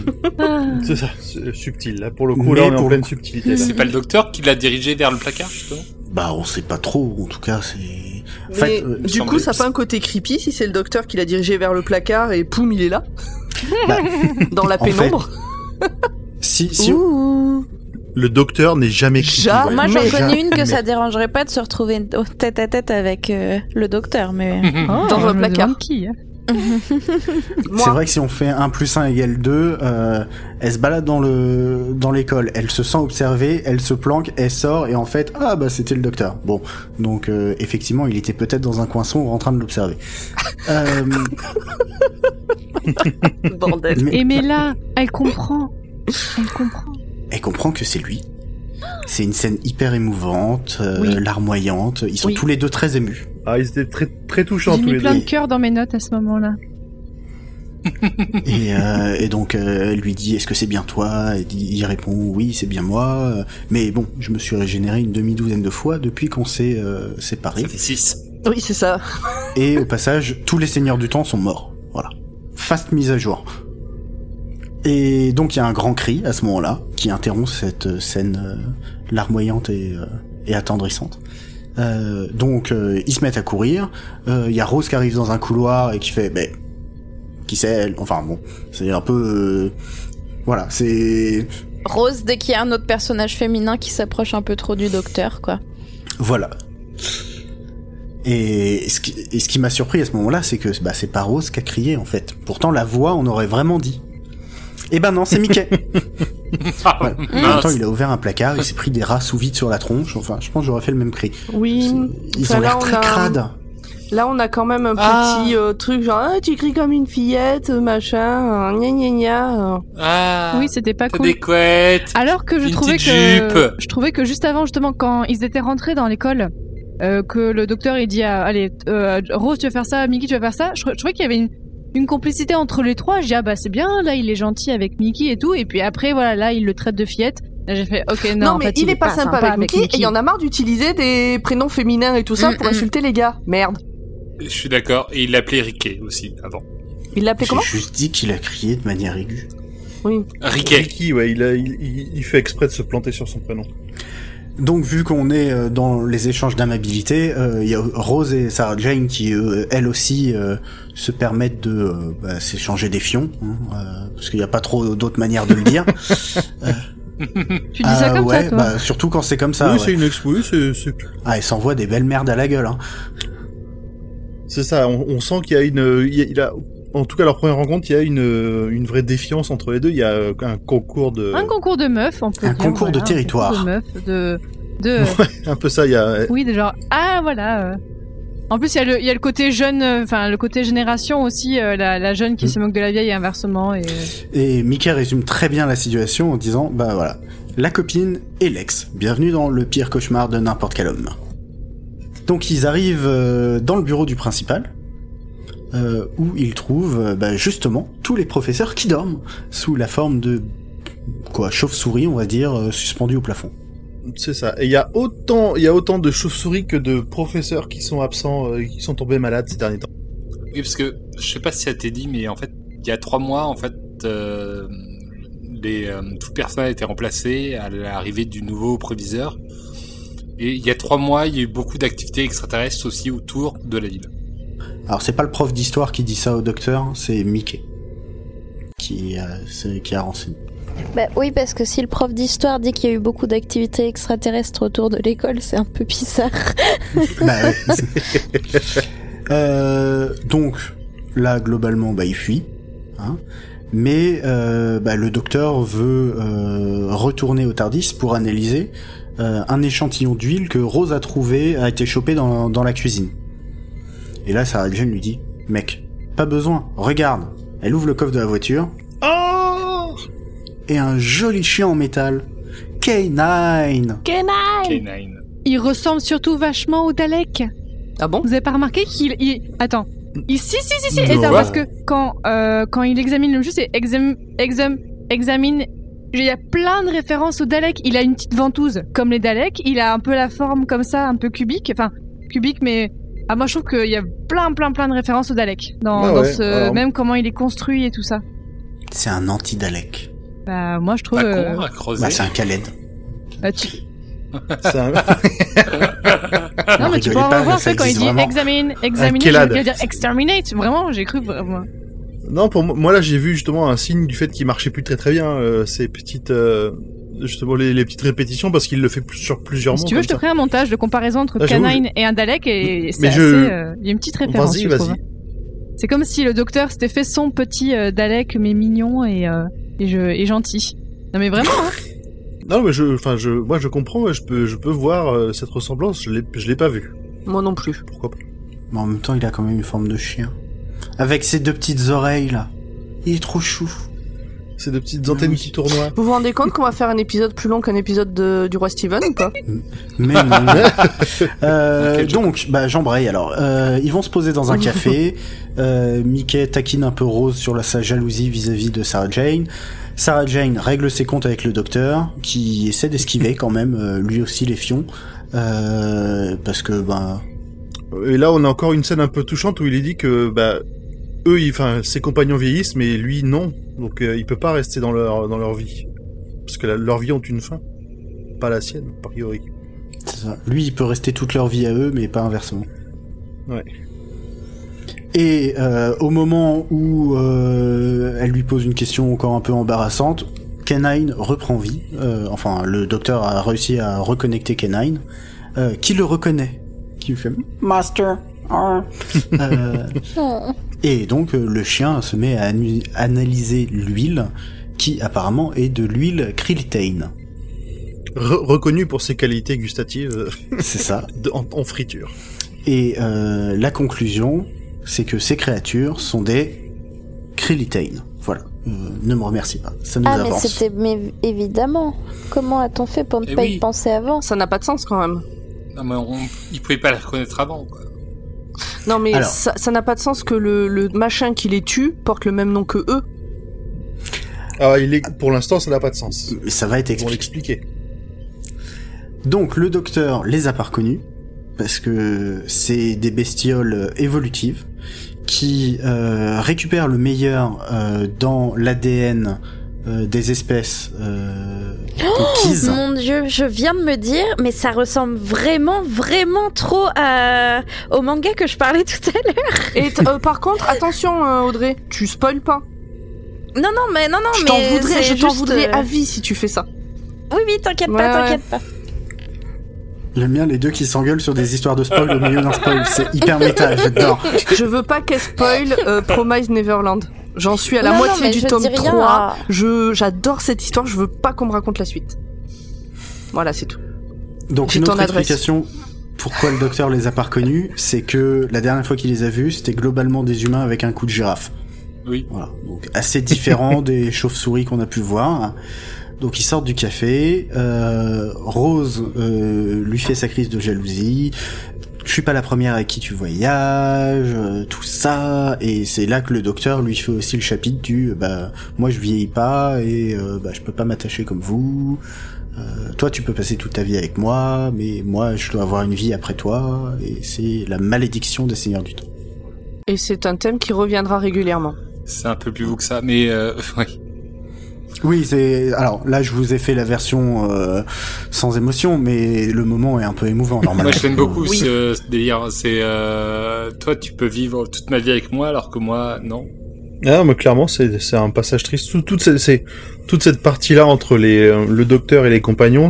S1: C'est ça, c'est subtil. Là, pour le coup,
S6: Mais
S1: là, on est
S6: pour
S1: en
S6: le
S1: pleine subtilité.
S3: C'est pas le docteur qui l'a dirigé vers le placard, justement?
S6: Bah, on sait pas trop. En tout cas, c'est. En
S7: Mais
S6: fait, euh,
S7: du coup, ça a pas un côté creepy si c'est le docteur qui l'a dirigé vers le placard et poum, il est là
S6: Bah,
S7: dans la
S6: fait,
S7: pénombre.
S6: si si
S7: Ouh.
S1: Le docteur n'est jamais creepy, ouais.
S5: Moi, j'en connais une que ça dérangerait pas de se retrouver au tête à tête avec euh, le docteur, mais.
S4: Oh,
S7: Dans un
S4: me
S7: placard.
S4: qui, hein.
S6: C'est vrai que si on fait 1 plus 1 égale 2, euh, elle se balade dans le dans l'école, elle se sent observée, elle se planque, elle sort et en fait ah bah c'était le docteur. Bon donc euh, effectivement il était peut-être dans un coin sombre en train de l'observer. Euh,
S7: Bordel.
S6: mais
S4: Et mais là, elle comprend. Elle comprend.
S6: elle comprend que c'est lui. C'est une scène hyper émouvante, euh,
S7: Oui.
S6: larmoyante. Ils sont
S7: Oui.
S6: tous les deux très émus.
S1: Ah, ils étaient très, très touchants
S4: J'ai
S1: tous
S4: mis
S1: les
S4: plein
S1: deux.
S4: de cœurs dans mes notes à ce moment-là.
S6: Et, euh, et donc euh, elle lui dit est-ce que c'est bien toi? Et il il répond oui c'est bien moi. Mais bon je me suis régénéré une demi-douzaine de fois depuis qu'on s'est euh, séparés.
S3: Ça fait 6.
S7: Oui, c'est ça.
S6: Et au passage, tous les seigneurs du temps sont morts. Voilà. Fast mise à jour. Et donc il y a un grand cri à ce moment-là qui interrompt cette euh, scène euh, larmoyante et, euh, et attendrissante. Euh, donc ils se mettent à courir. Il y a Rose qui arrive dans un couloir et qui fait, ben, qui c'est elle? Enfin bon, c'est un peu, voilà, c'est
S5: Rose, dès qu'il y a un autre personnage féminin qui s'approche un peu trop du docteur, quoi.
S6: Voilà. Et ce qui, et ce qui m'a surpris à ce moment-là, c'est que bah, c'est pas Rose qui a crié en fait. Pourtant la voix, on aurait vraiment dit. Eh ben non, c'est Mickey.
S3: Ah,
S6: Ouais. En même temps, il a ouvert un placard, il s'est pris des rats sous vide sur la tronche. Enfin, je pense que j'aurais fait le même cri.
S7: Oui.
S6: Ils
S7: Enfin,
S6: ont l'air
S7: on
S6: très
S7: a-
S6: crades.
S7: Là, on a quand même un
S3: Ah.
S7: petit euh, truc genre ah, tu cries comme une fillette, machin, euh, gna gna gna.
S3: Ah,
S4: Oui, c'était pas cool.
S3: des couettes.
S4: Alors que je
S3: Une
S4: trouvais que
S3: jupe.
S4: je trouvais que juste avant justement quand ils étaient rentrés dans l'école, euh, que le docteur il dit à, allez euh, Rose tu vas faire ça, Mickey tu vas faire ça. Je, je trouvais qu'il y avait une, une complicité entre les trois. Je dis ah bah c'est bien là il est gentil avec Mickey et tout et puis après voilà là il le traite de fillette. Là j'ai fait ok non,
S7: Non,
S4: en
S7: mais
S4: fait,
S7: il, est pas sympa, avec Mickey, et il y en a marre d'utiliser des prénoms féminins et tout ça
S5: Mm,
S7: pour
S5: mm.
S7: insulter les gars. Merde.
S3: Je suis d'accord. Et il l'appelait Ricky aussi avant.
S7: Il l'appelait
S6: J'ai
S7: comment
S6: juste dit qu'il a crié de manière aiguë.
S7: Oui.
S3: Ricky.
S1: Ricky, ouais, il, a- il, il- il fait exprès de se planter sur son prénom.
S6: Donc vu qu'on est euh, dans les échanges d'amabilité, euh, il y a Rose et Sarah Jane qui euh, elles aussi euh, se permettent de euh, bah, s'échanger des fions, hein, euh, parce qu'il n'y a pas trop d'autres manières de le dire.
S4: Tu dis ça
S6: Ah,
S4: comme
S6: ouais,
S4: ça toi
S6: bah, surtout quand c'est comme ça.
S1: oui,
S6: ouais.
S1: c'est une ex... oui, c'est, c'est,
S6: Ah, elle s'envoie des belles merdes à la gueule. Hein.
S1: c'est ça. On, on sent qu'il y a une, il y a, il a- en tout cas, leur première rencontre, il y a une, une vraie défiance entre les deux. Il y a euh, un concours de,
S4: Un concours de meufs on peut
S6: Un
S4: dire,
S6: concours de
S4: voilà, un
S6: territoire.
S4: concours de meufs de de
S1: un peu ça. Il y a,
S4: oui de genre ah voilà. euh. En plus, il y, a le, il y a le côté jeune, euh, enfin le côté génération aussi, euh, la, la jeune qui
S6: Mm.
S4: se moque de la vieille et inversement. Et...
S6: Et Mickey résume très bien la situation en disant bah voilà, la copine et l'ex. Bienvenue dans le pire cauchemar de n'importe quel homme. Donc ils arrivent euh, dans le bureau du principal. Euh, où ils trouvent euh, bah, justement tous les professeurs qui dorment sous la forme de quoi chauve-souris on va dire euh, suspendus au plafond.
S1: c'est ça. Et il y a autant, il y a autant de chauves-souris que de professeurs qui sont absents, euh, qui sont tombés malades ces derniers temps.
S3: Oui, parce que je sais pas si ça t'est dit, mais en fait, il y a trois mois, en fait, euh, les, euh, tout le personnel a été remplacé à l'arrivée du nouveau proviseur. Et il y a trois mois, il y a eu beaucoup d'activités extraterrestres aussi autour de la ville.
S6: Alors c'est pas le prof d'histoire qui dit ça au docteur, c'est Mickey qui a, c'est- qui a renseigné.
S5: Bah oui, parce que si le prof d'histoire dit qu'il y a eu beaucoup d'activités extraterrestres autour de l'école, c'est un peu bizarre.
S6: bah. Euh, donc là globalement bah il fuit, hein. mais euh, bah, le docteur veut euh, retourner au Tardis pour analyser euh, un échantillon d'huile que Rose a trouvé a été chopé dans, dans la cuisine. Et là Sarah Jane lui dit mec pas besoin regarde elle ouvre le coffre de la voiture
S1: Oh
S6: et un joli chien en métal K9
S3: K9.
S4: Il ressemble surtout vachement au Dalek.
S7: Ah bon?
S4: Vous avez pas remarqué qu'il... Il... Attends. Il... Si, si, si, si. Et ça, parce que quand, euh, quand il examine le jeu, c'est exam... exam... examine... Il y a plein de références au Dalek. Il a une petite ventouse, comme les Daleks. Il a un peu la forme comme ça, un peu cubique. Enfin, cubique, mais... Ah, moi, je trouve qu'il y a plein, plein, plein de références au Dalek. Dans,
S1: Ah
S4: dans ce...
S1: alors-
S4: Même comment il est construit et tout ça.
S6: c'est un anti-Dalek
S4: Bah, moi, je trouve...
S3: Pas
S4: euh,
S6: bah c'est un Khaled
S4: bah, tu-
S1: C'est un-
S4: Non, mais tu pourras
S6: pas,
S4: revoir
S6: ça
S4: ça quand il dit
S6: vraiment.
S4: examine, examiner,
S1: Kelad.
S4: je veux dire exterminate. Vraiment, j'ai cru vraiment.
S1: Non, pour moi, moi, là, j'ai vu justement un signe du fait qu'il marchait plus très très bien euh, ces petites, euh, justement les, les petites répétitions parce qu'il le fait sur plusieurs mots.
S4: Si tu veux, je te ferai un montage de comparaison entre
S1: Ah,
S4: Canine et un Dalek et c'est
S1: je-
S4: euh, Il y a une petite référence.
S1: Vas-y, vas-y.
S4: C'est comme si le docteur s'était fait son petit euh, Dalek mais mignon et euh, et, je, et gentil. Non mais vraiment. Hein.
S1: Non, mais je, enfin, je, moi, je comprends, je peux, je peux voir euh, cette ressemblance. Je l'ai, je l'ai pas vu.
S7: Moi non plus.
S1: Pourquoi pas?
S6: Mais en même temps, il a quand même une forme de chien. Avec ses deux petites oreilles, là. Il est trop chou.
S1: Ces deux petites antennes
S6: Oui.
S1: qui tournoient.
S7: Vous vous rendez compte qu'on va faire un épisode plus long qu'un épisode de- du roi Steven ou pas?
S6: Mais non. Euh, donc, bah, j'embraye alors. Euh, ils vont se poser dans un café. Euh, Mickey taquine un peu Rose sur la, sa jalousie vis-à-vis de Sarah Jane. Sarah Jane règle ses comptes avec le docteur, qui essaie d'esquiver quand même, euh, lui aussi les fions. Euh, parce que, ben,
S1: Et là, on a encore une scène un peu touchante où il est dit que, bah, eux, enfin, ses compagnons vieillissent, mais lui, non. Donc, euh, il peut pas rester dans leur, dans leur vie. Parce que la- leurs vies ont une fin. Pas la sienne, a priori.
S6: c'est ça. lui, il peut rester toute leur vie à eux, mais pas inversement.
S1: Ouais.
S6: Et euh, au moment où euh, elle lui pose une question encore un peu embarrassante, Kenine reprend vie. Euh, enfin, le docteur a réussi à reconnecter Kenine, euh, qui le reconnaît, qui lui fait Master. et donc euh, le chien se met à analyser l'huile, qui apparemment est de l'huile Krilltane.
S1: Re- reconnu pour ses qualités gustatives euh,
S6: C'est ça.
S1: en, en friture.
S6: Et euh, la conclusion, c'est que ces créatures sont des Krillitane. Voilà. Euh, ne me remercie pas. Ça nous
S5: Ah, mais
S6: avance.
S5: c'était mais évidemment. Comment a-t-on fait pour ne
S3: Eh
S5: pas
S3: oui.
S5: y penser avant?
S7: Ça n'a pas de sens quand même.
S3: Non, mais on... ils pouvaient pas les reconnaître avant, quoi.
S7: Non mais
S6: Alors.
S7: ça n'a pas de sens que le, le machin qui les tue porte le même nom que eux.
S1: Ah, il est... pour l'instant, ça n'a pas de sens.
S6: Ça va être expliqué.
S1: l'expliquer.
S6: Donc le docteur les a pas reconnus parce que c'est des bestioles évolutives qui euh, récupèrent le meilleur euh, dans l'ADN euh, des espèces euh, conquises.
S5: Mon dieu, je viens de me dire, mais ça ressemble vraiment, vraiment trop à... au manga que je parlais tout à l'heure.
S7: Et euh, par contre, attention Audrey, tu spoil pas.
S5: Non, non, mais non, non,
S7: je
S5: mais
S7: t'en voudrais, je t'en voudrais
S5: euh,
S7: à vie si tu fais ça.
S5: Oui, oui, t'inquiète
S7: Ouais,
S5: pas,
S7: ouais.
S5: t'inquiète pas.
S6: J'aime bien les deux qui s'engueulent sur des histoires de spoil au milieu d'un spoil. C'est hyper méta, j'adore.
S7: Je veux pas qu'elle spoil euh, Promise Neverland. J'en suis à la
S5: Non,
S7: moitié du
S5: je
S7: tome
S5: dis rien
S7: 3.
S5: à-
S7: Je j'adore cette histoire, je veux pas qu'on me raconte la suite. Voilà, c'est tout.
S6: Donc
S7: J'ai
S6: une autre
S7: adresse.
S6: explication pourquoi le docteur les a pas reconnus, c'est que la dernière fois qu'il les a vus, c'était globalement des humains avec un coup de girafe.
S3: Oui.
S6: Voilà, donc assez différent des chauves-souris qu'on a pu voir. Donc ils sortent du café, euh, Rose euh, lui fait sa crise de jalousie, je suis pas la première avec qui tu voyages, euh, tout ça, et c'est là que le docteur lui fait aussi le chapitre du bah moi je vieillis pas et euh, bah je peux pas m'attacher comme vous. Euh, toi tu peux passer toute ta vie avec moi, mais moi je dois avoir une vie après toi, et c'est la malédiction des seigneurs du temps.
S7: Et c'est un thème qui reviendra régulièrement.
S3: C'est un peu plus vous que ça, mais euh, ouais.
S6: Oui, c'est alors là je vous ai fait la version euh, sans émotion, mais le moment est un peu émouvant normalement.
S3: Moi, je l'aime beaucoup
S7: Oui.
S3: ce, ce délire. C'est euh, toi, tu peux vivre toute ma vie avec moi, alors que moi, non.
S1: Ah, mais clairement, c'est c'est un passage triste. Tout- toute, cette, c'est- toute cette partie-là entre les, euh, le docteur et les compagnons,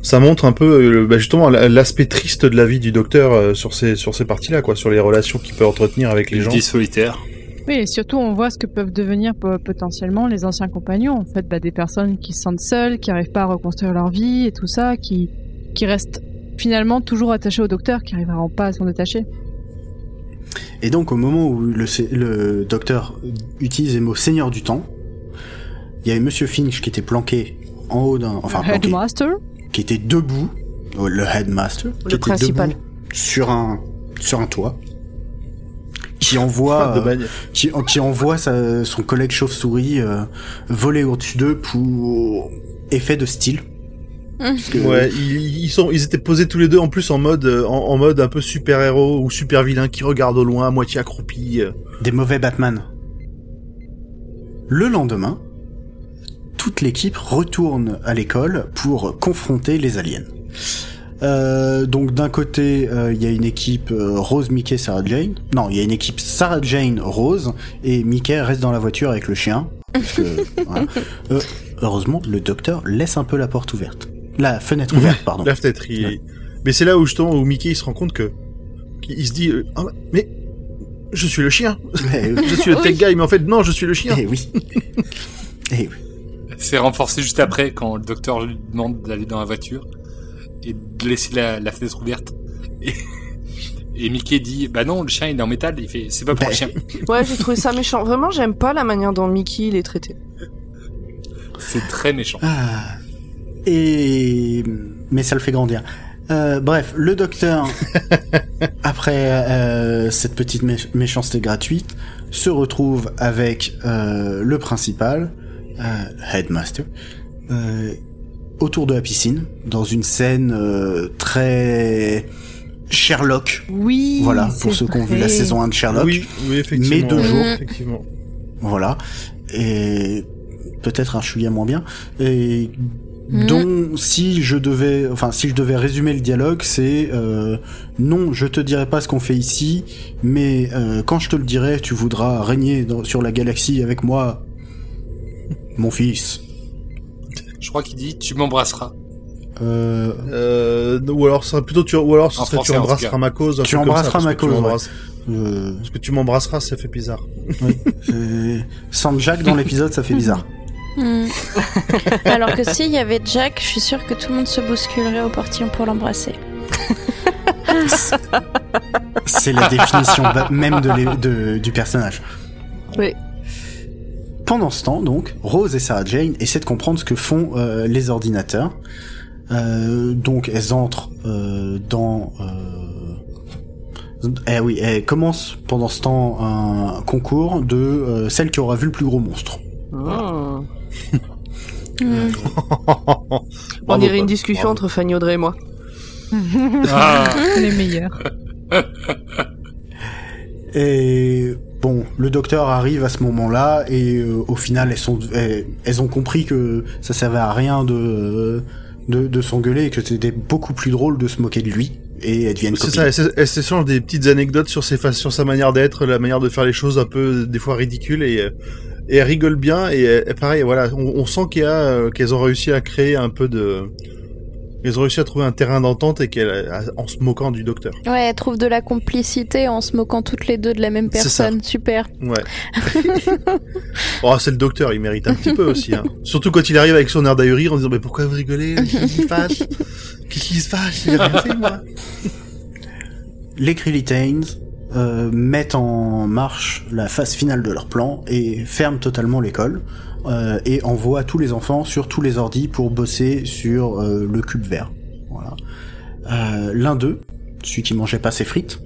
S1: ça montre un peu bah, justement la- l'aspect triste de la vie du docteur sur ces, sur ces parties-là, quoi, sur les relations qu'il peut entretenir avec les gens.
S3: Vie solitaire.
S4: Oui, et surtout, on voit ce que peuvent devenir po- potentiellement les anciens compagnons. En fait, bah, des personnes qui se sentent seules, qui n'arrivent pas à reconstruire leur vie et tout ça, qui, qui restent finalement toujours attachées au docteur, qui n'arriveront pas à s'en détacher.
S6: Et donc au moment où le, le docteur utilise les mots Seigneur du temps, il y avait Monsieur Finch qui était planqué en haut d'un, enfin planqué,
S4: Headmaster
S6: qui était debout, euh, le headmaster, qui était
S7: principal.
S6: debout sur un sur un toit, qui envoie euh, qui, qui envoie sa- son collègue chauve-souris euh, voler au-dessus d'eux pour effet de style. Parce que-
S1: Ouais, ils, ils sont, ils étaient posés tous les deux en plus en mode, euh, en, en mode un peu super héros ou super vilain qui regarde au loin, à moitié accroupi. euh.
S6: des mauvais Batman. Le lendemain, toute l'équipe retourne à l'école pour confronter les aliens. Euh, donc d'un côté, euh, il y a une équipe euh, Rose, Mickey, Sarah Jane. Non, il y a une équipe Sarah Jane, Rose, et Mickey reste dans la voiture avec le chien. Parce que, voilà. Euh, heureusement, le docteur laisse un peu la porte ouverte. La fenêtre ouverte, pardon.
S1: La fenêtre. il- Mais c'est là où justement où Mickey il se rend compte que qu'il- il se dit, euh, Ah, mais je suis le chien. Je suis le tech guy, mais en fait non, je suis le chien.
S6: Eh oui. Eh oui.
S3: C'est renforcé juste après quand le docteur lui demande d'aller dans la voiture et de laisser la, la fenêtre ouverte. Et, et Mickey dit Bah non, le chien il est en métal. Il fait C'est pas pour
S6: Bah,
S3: le chien.
S7: Ouais, j'ai trouvé ça méchant. Vraiment, j'aime pas la manière dont Mickey il est traité.
S3: C'est très méchant.
S6: Ah. Et mais ça le fait grandir. Euh, bref, le docteur, après euh, cette petite mé- méchanceté gratuite, se retrouve avec euh, le principal, headmaster, autour de la piscine, dans une scène euh, très Sherlock.
S4: Oui.
S6: Voilà, pour ceux qui ont vu la saison 1 de Sherlock.
S1: Oui, oui, effectivement.
S6: Mais deux
S5: jours.
S1: Effectivement.
S6: Voilà. Et peut-être un chouïa moins bien. Et
S5: Mhm.
S6: dont si je devais, enfin si je devais résumer le dialogue, c'est euh, non, je te dirai pas ce qu'on fait ici, mais euh, quand je te le dirai, tu voudras régner dans- sur la galaxie avec moi, mon fils.
S3: Je crois qu'il dit Tu m'embrasseras.
S6: Euh,
S1: Euh, ou alors ça serait plutôt tu, ou alors
S3: français,
S1: tu embrasseras ma cause.
S6: Tu
S1: ça,
S6: embrasseras
S1: parce
S6: ma
S1: que tu
S6: cause, ouais. euh,
S1: Parce que tu m'embrasseras, ça fait bizarre.
S6: oui, sans Jack dans l'épisode, ça fait bizarre.
S5: Hmm. Alors que s'il y avait Jack, je suis sûre que tout le monde se bousculerait au portillon pour l'embrasser.
S6: C'est la définition même de- du personnage.
S7: Oui.
S6: Pendant ce temps, donc, Rose et Sarah Jane essaient de comprendre ce que font euh, les ordinateurs. Euh, donc, elles entrent euh, dans... Euh... Eh oui, elles commencent pendant ce temps un concours de euh, celle qui aura vu le plus gros monstre.
S7: On dirait une discussion
S1: Bravo.
S7: entre Fanny Audrey et moi.
S3: Ah,
S4: Les meilleurs.
S6: Et bon, le docteur arrive à ce moment-là et euh, au final, elles, sont, elles, elles ont compris que ça servait à rien de, de, de s'engueuler et que c'était beaucoup plus drôle de se moquer de lui. Et elles deviennent
S1: C'est ça, elle s'é- elle s'échange des petites anecdotes sur, ses sur sa manière d'être, la manière de faire les choses un peu, des fois ridicules, et, et elle rigole bien, et, et pareil, voilà, on, on sent euh, qu'elles ont réussi à créer un peu de... Elles ont réussi à trouver un terrain d'entente et qu'elle, en se moquant du docteur.
S5: Ouais, elle trouve de la complicité en se moquant toutes les deux de la même
S1: C'est ça.
S5: personne. Super.
S1: Ouais. oh, c'est le docteur, il mérite un petit peu aussi. Hein. Surtout quand il arrive avec son air d'ahuri en disant mais pourquoi vous rigolez? Qu'est-ce qui se passe? Qu'est-ce qui se passe? J'ai rien fait moi.
S6: Les Krillitanes euh, mettent en marche la phase finale de leur plan et ferment totalement l'école euh, et envoient tous les enfants sur tous les ordis pour bosser sur euh, le cube vert. Voilà. Euh, L'un d'eux, celui qui mangeait pas ses frites,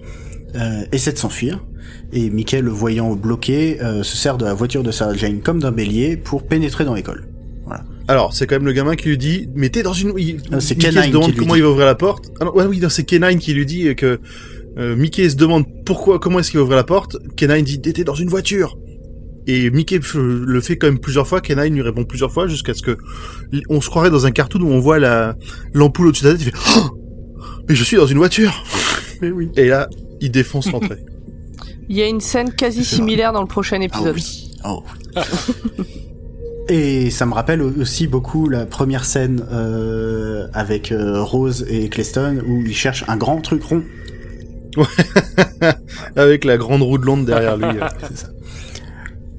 S6: euh, essaie de s'enfuir et Mickey, le voyant bloqué, euh, se sert de la voiture de Sarah Jane comme d'un bélier pour pénétrer dans l'école.
S1: Alors c'est quand même le gamin qui lui dit mais t'es dans une. Il...
S6: C'est Kenine
S1: se
S6: qui
S1: demande
S6: lui
S1: comment
S6: dit.
S1: il va ouvrir la porte. Ah non, ouais, oui, c'est Kenine qui lui dit que euh, Mickey se demande pourquoi, comment est-ce qu'il va ouvrir la porte. Kenine dit t'étais dans une voiture. Et Mickey le fait quand même plusieurs fois, Kenine lui répond plusieurs fois jusqu'à ce que on se croirait dans un cartoon où on voit la l'ampoule au-dessus de la tête, il fait oh Mais je suis dans une voiture
S6: Mais oui.
S1: Et là, il défonce l'entrée.
S7: Il y a une scène quasi similaire dans le prochain
S6: Ah
S7: épisode.
S6: oui. Oh. Et ça me rappelle aussi beaucoup la première scène euh, avec euh, Rose et Cleston où ils cherchent un grand truc rond.
S1: Avec la grande roue de Londres derrière lui. euh.
S6: C'est ça.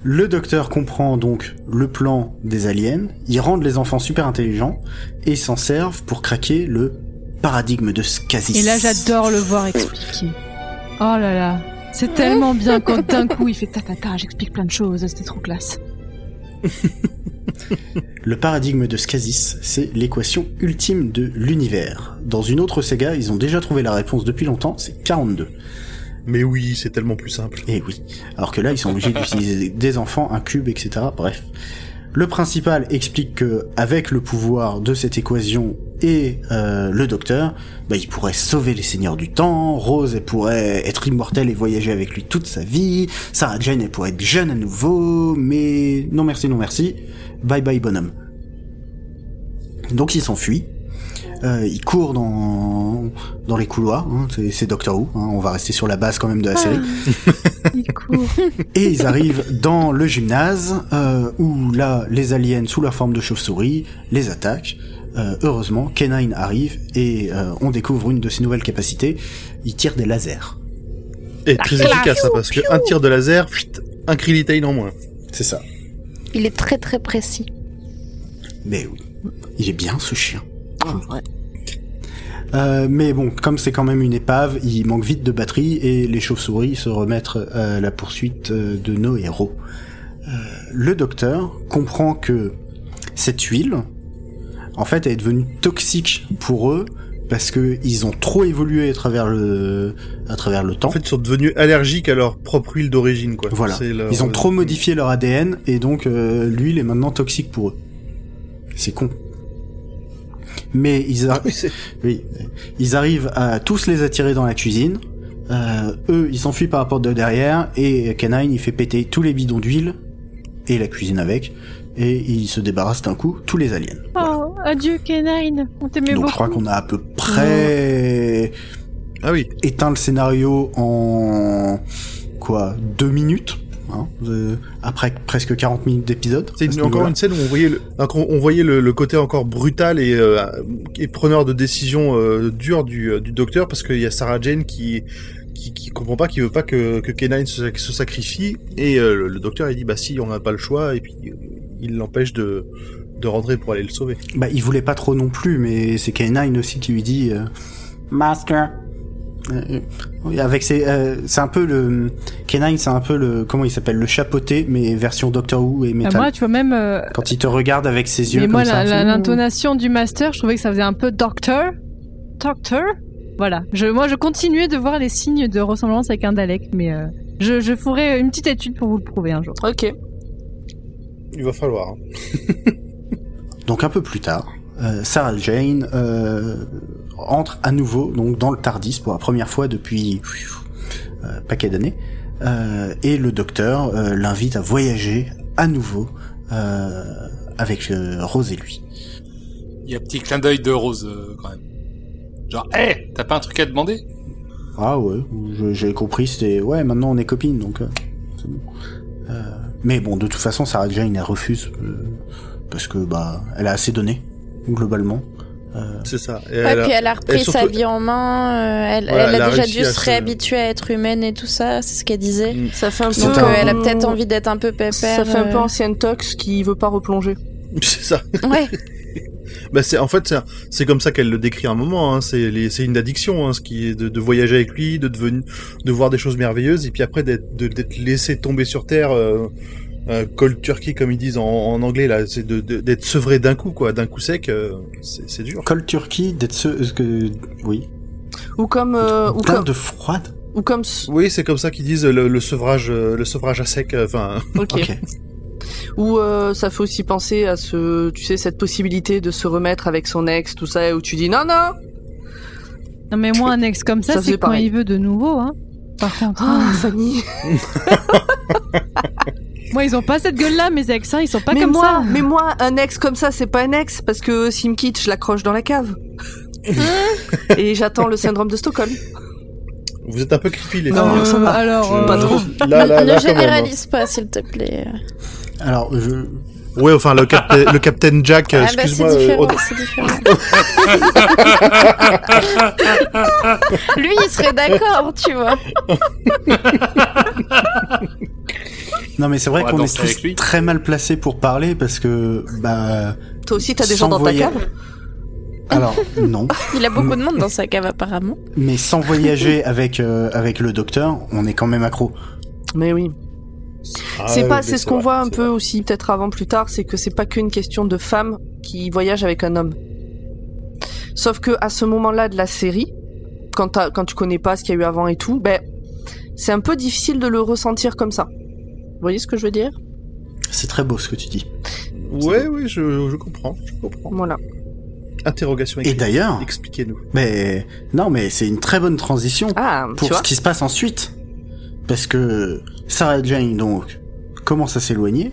S6: Le docteur comprend donc le plan des aliens, ils rendent les enfants super intelligents et s'en servent pour craquer le paradigme de Skazis.
S4: Et là, j'adore le voir expliquer. Oh là là. C'est tellement bien quand d'un coup il fait ta ta ta, j'explique plein de choses, c'était trop classe.
S6: Le paradigme de Skazis, c'est l'équation ultime de l'univers. Dans une autre saga, ils ont déjà trouvé la réponse depuis longtemps, c'est 42.
S1: Mais oui, c'est tellement plus simple.
S6: Et oui. Alors que là, ils sont obligés d'utiliser des enfants, un cube, etc. Bref. Le principal explique que, avec le pouvoir de cette équation et euh, le docteur, bah, il pourrait sauver les seigneurs du temps, Rose, elle pourrait être immortelle et voyager avec lui toute sa vie, Sarah Jane, elle pourrait être jeune à nouveau, mais non merci, non merci, bye bye bonhomme. Donc il s'enfuit. Euh, il court dans dans les couloirs, hein, c'est- c'est Doctor Who, hein, on va rester sur la base quand même de la série.
S4: Il court.
S6: Et ils arrivent dans le gymnase, euh, où là, les aliens, sous leur forme de chauve-souris, les attaquent. Euh, heureusement, Kenine arrive et euh, on découvre une de ses nouvelles capacités. Il tire des lasers.
S1: Et très efficace, ça, parce que un tir de laser, pfft, un Krillitane en moins.
S6: C'est ça.
S5: Il est très très précis.
S6: Mais oui, il est bien ce chien.
S7: Ah, ouais.
S6: Euh, mais bon, comme c'est quand même une épave, il manque vite de batterie et les chauves-souris se remettent à la poursuite euh, de nos héros. Euh, le docteur comprend que cette huile, en fait, elle est devenue toxique pour eux parce que ils ont trop évolué à travers le à travers le temps.
S1: En fait, ils sont devenus allergiques à leur propre huile d'origine, quoi.
S6: Voilà.
S1: Leur-
S6: Ils ont trop modifié leur ADN et donc euh, l'huile est maintenant toxique pour eux. C'est con. Mais ils, a-
S1: Oui, c'est-
S6: oui, ils arrivent à tous les attirer dans la cuisine. Euh, eux, ils s'enfuient par la porte de derrière et Kenine il fait péter tous les bidons d'huile et la cuisine avec et il se débarrasse d'un coup tous les aliens.
S4: Oh, adieu Kenine, on t'aimait
S6: Donc
S4: beaucoup.
S6: je crois qu'on a à peu près
S1: Ah oui.
S6: éteint le scénario en quoi deux minutes. Hein, après presque 40 minutes d'épisode.
S1: C'est
S6: ce
S1: encore une scène où on voyait le, encore- on voyait le, le côté encore brutal et, euh, et preneur de décision euh, dur du, euh, du docteur parce qu'il y a Sarah Jane qui, qui, qui comprend pas, qui veut pas que, que Kenine se, se sacrifie et euh, le, le docteur il dit bah si on n'a pas le choix et puis euh, il l'empêche de, de rentrer pour aller le sauver.
S6: Bah, il voulait pas trop non plus, mais c'est K9 aussi qui lui dit euh, Master, avec ses, euh, c'est un peu le K9, c'est un peu le comment il s'appelle le chapeauté, mais version Doctor Who et
S4: Ah,
S6: métal.
S4: moi, tu vois, même. euh,
S6: Quand il te regarde avec ses yeux
S4: mais
S6: comme
S4: moi, l'intonation du master, je trouvais que ça faisait un peu doctor. Doctor Voilà. Je, moi, je continuais de voir les signes de ressemblance avec un Dalek, mais euh, je, je ferai une petite étude pour vous le prouver un jour.
S7: Ok.
S1: Il va falloir. hein.
S6: Donc un peu plus tard, euh, Sarah Jane euh, entre à nouveau donc dans le Tardis pour la première fois depuis euh, paquet d'années, euh, et le docteur euh, l'invite à voyager à nouveau euh, avec Rose et lui.
S3: Il y a un petit clin d'œil de Rose quand même. Genre, hé, t'as pas un truc à demander?
S6: Ah ouais, j'ai compris, c'était ouais maintenant on est copines donc c'est bon. Mais bon de toute façon Sarah Jane elle refuse parce que bah elle a assez donné globalement. Euh,
S1: C'est ça. Et
S5: Ouais,
S1: elle a-
S5: puis elle a repris
S1: surtout-
S5: sa vie en main, euh, elle,
S1: Voilà,
S5: elle
S1: elle
S5: a
S1: a
S5: déjà dû se réhabituer à être humaine et tout ça, c'est ce qu'elle disait.
S1: Mm.
S7: Ça fait un peu.
S5: Donc
S6: C'est
S5: euh, elle a peut-être envie d'être un peu pépère.
S7: Ça fait un peu
S5: euh,
S7: ancienne tox qui veut pas replonger.
S1: C'est ça.
S5: Ouais,
S1: Bah c'est en fait c'est c'est comme ça qu'elle le décrit à un moment. Hein. C'est c'est une addiction, hein, ce qui est de, de voyager avec lui, de devenir, de voir des choses merveilleuses, et puis après d'être de- d'être laissé tomber sur terre, euh, euh, cold turkey comme ils disent en, en anglais là, c'est de- de- d'être sevré d'un coup quoi, d'un coup sec, euh, c'est c'est dur.
S6: Cold Turkey d'être ce que oui
S7: Ou comme. euh, ou, comme
S6: de froide.
S7: ou comme.
S1: Oui, c'est comme ça qu'ils disent le, le sevrage, euh, le sevrage à sec. euh, Enfin,
S7: Ok. Ou euh, ça fait aussi penser à ce. Tu sais, cette possibilité de se remettre avec son ex, tout ça, où tu dis non, non
S4: Non, mais moi, un ex comme ça,
S7: Ça,
S4: c'est quand
S7: pareil.
S4: il veut de nouveau, hein. Par contre,
S7: Ah, Fanny
S4: moi, ils ont pas cette gueule-là, mes ex, hein, ils sont pas
S7: mais
S4: comme
S7: moi,
S4: ça.
S7: Mais moi, un ex comme ça, c'est pas un ex, parce que Simkit, je l'accroche dans la cave. Et j'attends le syndrome de Stockholm.
S1: vous êtes un peu creepy les
S7: Non,
S1: filles.
S4: Euh,
S7: ça va.
S4: alors,
S1: Je-
S7: Pas
S4: euh,
S7: trop.
S1: Là, là,
S5: ne
S1: là, même.
S5: généralise pas s'il te plaît.
S6: Alors je
S1: Ouais, enfin le, capta- le Captain Jack, euh,
S5: Ah bah c'est
S1: excuse-moi. euh,
S5: différent,
S1: au-
S5: c'est différent. Lui il serait d'accord, tu vois.
S6: non mais c'est vrai qu'on est tous très mal placés pour parler parce que bah
S7: Toi aussi, t'as des gens dans ta cave
S6: alors non
S5: Il a beaucoup de monde dans sa cave apparemment.
S6: mais sans voyager avec euh, avec le docteur on est quand même accro.
S7: Mais oui.
S1: Ah,
S7: c'est pas, c'est ce qu'on voit un peu
S1: vrai.
S7: aussi peut-être avant plus tard, c'est que c'est pas qu'une question de femme qui voyage avec un homme. Sauf que à ce moment-là de la série, quand, quand tu connais pas ce qu'il y a eu avant et tout, ben c'est un peu difficile de le ressentir comme ça. Vous voyez ce que je veux dire?
S6: C'est très beau ce que tu dis.
S1: Ouais, oui, je, je comprends, je comprends.
S7: Voilà.
S1: Interrogation.
S6: Et
S1: écrite.
S6: d'ailleurs,
S1: expliquez-nous.
S6: mais non mais c'est une très bonne transition
S7: Ah,
S6: pour ce qui se passe ensuite parce que Sarah Jane donc commence à s'éloigner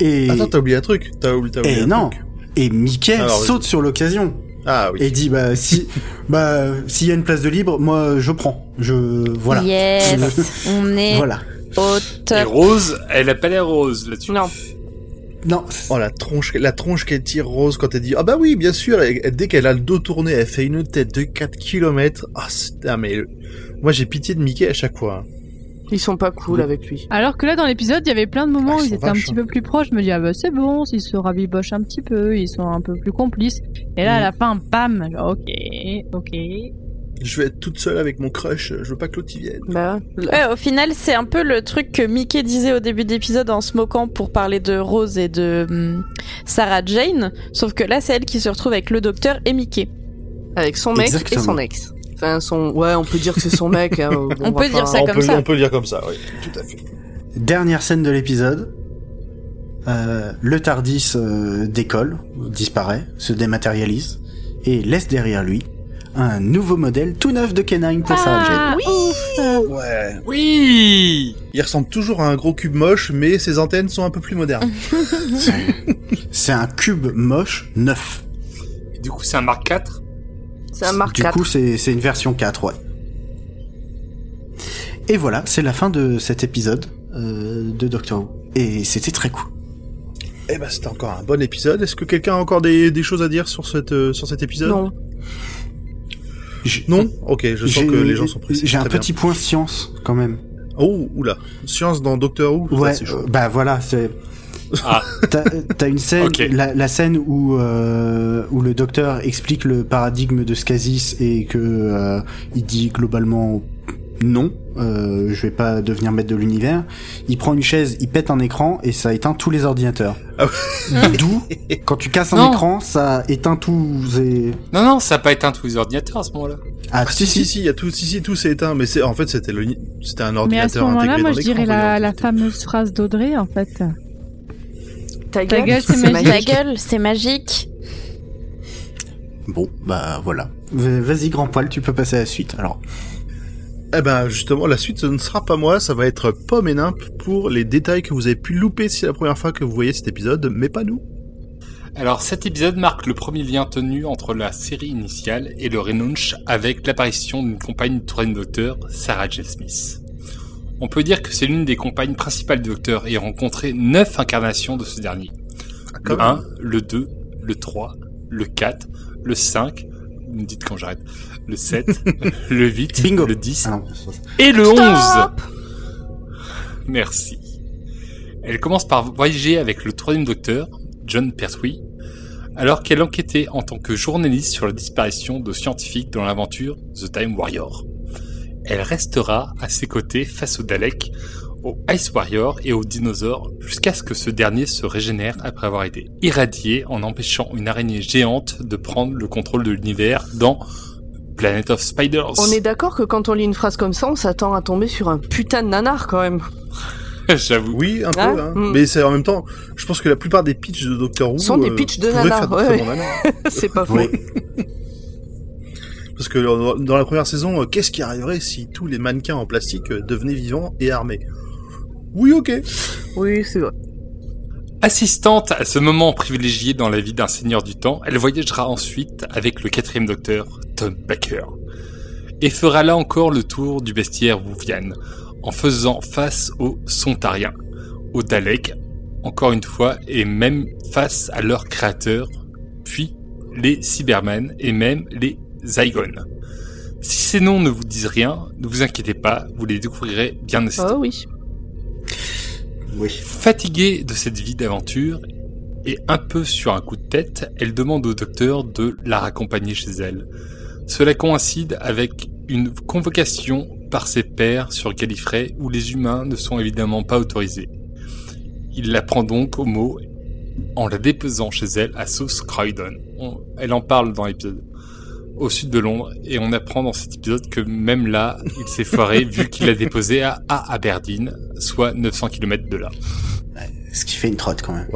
S6: et
S1: Attends, t'as oublié un truc. T'as oublié, t'as oublié
S6: et
S1: un
S6: non
S1: truc.
S6: et Mickey
S1: Alors,
S6: saute sur l'occasion
S1: Ah oui.
S6: et dit bah si bah s'il y a une place de libre moi je prends je voilà
S5: Yes, on est
S6: voilà
S5: au
S3: Et. Rose, elle a pas l'air rose là-dessus.
S7: Non.
S6: non
S1: Oh la tronche, la tronche qu'elle tire Rose quand elle dit ah bah oui bien sûr et, et dès qu'elle a le dos tourné elle fait une tête de 4 km. Ah c'est- ah, mais moi j'ai pitié de Mickey à chaque fois. hein.
S7: Ils sont pas cool avec lui.
S4: Alors que là, dans l'épisode, il y avait plein de moments
S1: Ah,
S4: où
S1: ils
S4: étaient un petit
S1: hein.
S4: peu plus proches. Je me dis, ah bah c'est bon, s'ils se rabibochent un petit peu, ils sont un peu plus complices. Et là, à la fin, bam, genre, ok, ok.
S1: Je vais être toute seule avec mon crush. Je veux pas que l'autre y vienne.
S7: Bah,
S5: Ouais, au final, c'est un peu le truc que Mickey disait au début d'épisode en se moquant pour parler de Rose et de hum, Sarah Jane. Sauf que là, c'est elle qui se retrouve avec le docteur et Mickey.
S7: avec son mec
S6: Exactement.
S7: et son ex. Enfin, son. Ouais, on peut dire que c'est son mec. hein, bon,
S5: On peut dire ça
S1: on,
S5: comme
S1: peut,
S5: ça.
S1: on peut le dire comme ça, oui, tout à fait.
S6: Dernière scène de l'épisode. Euh, le Tardis euh, décolle, disparaît, se dématérialise et laisse derrière lui un nouveau modèle tout neuf de K9 pour.
S4: Ah, ouf
S1: Ouais.
S3: Oui
S1: Il ressemble toujours à un gros cube moche, mais ses antennes sont un peu plus modernes.
S6: C'est- un cube moche neuf.
S3: Et Du coup, c'est un Mark IV
S7: C'est un Mark
S6: Du
S7: 4.
S6: coup, c'est c'est une version 4, ouais. Et voilà, c'est la fin de cet épisode euh, de Doctor Who. Et c'était très cool.
S1: Eh ben c'était encore un bon épisode. Est-ce que quelqu'un a encore des, des choses à dire sur, cette, euh, sur cet épisode?
S7: Non.
S1: Non Ok, je sens que les gens sont pressés.
S6: J'ai un
S1: bien.
S6: petit point science quand même.
S1: Oh, oula. Science dans Doctor Who
S6: Ouais,
S1: ça, c'est chaud.
S6: euh, bah voilà, c'est
S3: Ah,
S6: T'as une scène, la, la scène où euh, où le docteur explique le paradigme de Scasis et que euh, il dit globalement non, euh, je vais pas devenir maître de l'univers. Il prend une chaise, il pète un écran et ça éteint tous les ordinateurs.
S1: Ah
S6: D'où quand tu casses un
S3: Non.
S6: écran, ça éteint tous les.
S3: non, non, ça n'a pas éteint tous les ordinateurs à ce moment-là.
S6: Ah,
S1: Ah, si, si, si, il y a tout, si, si, tout s'est éteint, mais c'est, en fait, c'était le, c'était un
S4: Mais à ce
S1: ordinateur
S4: moment-là, moi je dirais la, la fameuse phrase d'Audrey en fait.
S7: Ta
S4: Ta gueule, c'est
S5: Ta
S4: magique.
S5: gueule, c'est magique.
S6: Bon, bah voilà. Vas-y, grand poil, tu peux passer à la suite. Alors,
S1: Eh ben, justement, la suite, ce ne sera pas moi, ça va être Pomme et Nimp pour les détails que vous avez pu louper si c'est la première fois que vous voyez cet épisode, mais pas nous.
S3: Alors cet épisode marque le premier lien tenu entre la série initiale et le relaunch avec l'apparition d'une compagne du troisième docteur, Sarah J. Smith. On peut dire que c'est l'une des compagnes principales du docteur et rencontré neuf incarnations de ce dernier.
S1: Quand
S3: Le 1, le 2, le 3, le 4, le 5, vous me dites quand j'arrête, le 7, le 8,
S6: Bingo.
S3: le 10
S6: ah non,
S3: et le 11.
S7: Stop
S3: Merci. Elle commence par voyager avec le troisième docteur, John Pertwee, alors qu'elle enquêtait en tant que journaliste sur la disparition de scientifiques dans l'aventure The Time Warrior. Elle restera à ses côtés face au Dalek, au Ice Warrior et au dinosaure jusqu'à ce que ce dernier se régénère après avoir été irradié en empêchant une araignée géante de prendre le contrôle de l'univers dans Planet of Spiders.
S7: On est d'accord que quand on lit une phrase comme ça, on s'attend à tomber sur un putain de nanar quand même.
S3: J'avoue.
S1: Oui, un peu,
S7: Ah,
S1: hein.
S7: mm.
S1: mais c'est en même temps, je pense que la plupart des pitchs de Doctor Who
S7: Sont des
S1: euh,
S7: pitchs de nanar, ouais. C'est pas faux.
S6: Oui.
S1: Parce que dans dans la première saison, euh, qu'est-ce qui arriverait si tous les mannequins en plastique euh, devenaient vivants et armés? Oui, ok.
S7: Oui, c'est vrai.
S3: Assistante à ce moment privilégié dans la vie d'un seigneur du temps, elle voyagera ensuite avec le quatrième docteur, Tom Baker, et fera là encore le tour du bestiaire Wuvian, en faisant face aux Sontariens, aux Daleks, encore une fois, et même face à leurs créateurs, puis les Cybermen et même les Zygons. Si ces noms ne vous disent rien, ne vous inquiétez pas, vous les découvrirez bien assez.
S7: Oh oui.
S6: Oui.
S3: Fatiguée de cette vie d'aventure et un peu sur un coup de tête, elle demande au docteur de la raccompagner chez elle. Cela coïncide avec une convocation par ses pairs sur Gallifrey où les humains ne sont évidemment pas autorisés. Il la prend donc au mot en la déposant chez elle à South Croydon. On- elle en parle dans l'épisode au sud de Londres et on apprend dans cet épisode que même là, il s'est foiré vu qu'il l'a déposé à, à Aberdeen, soit 900 km de là.
S6: Ce qui fait une trotte quand même.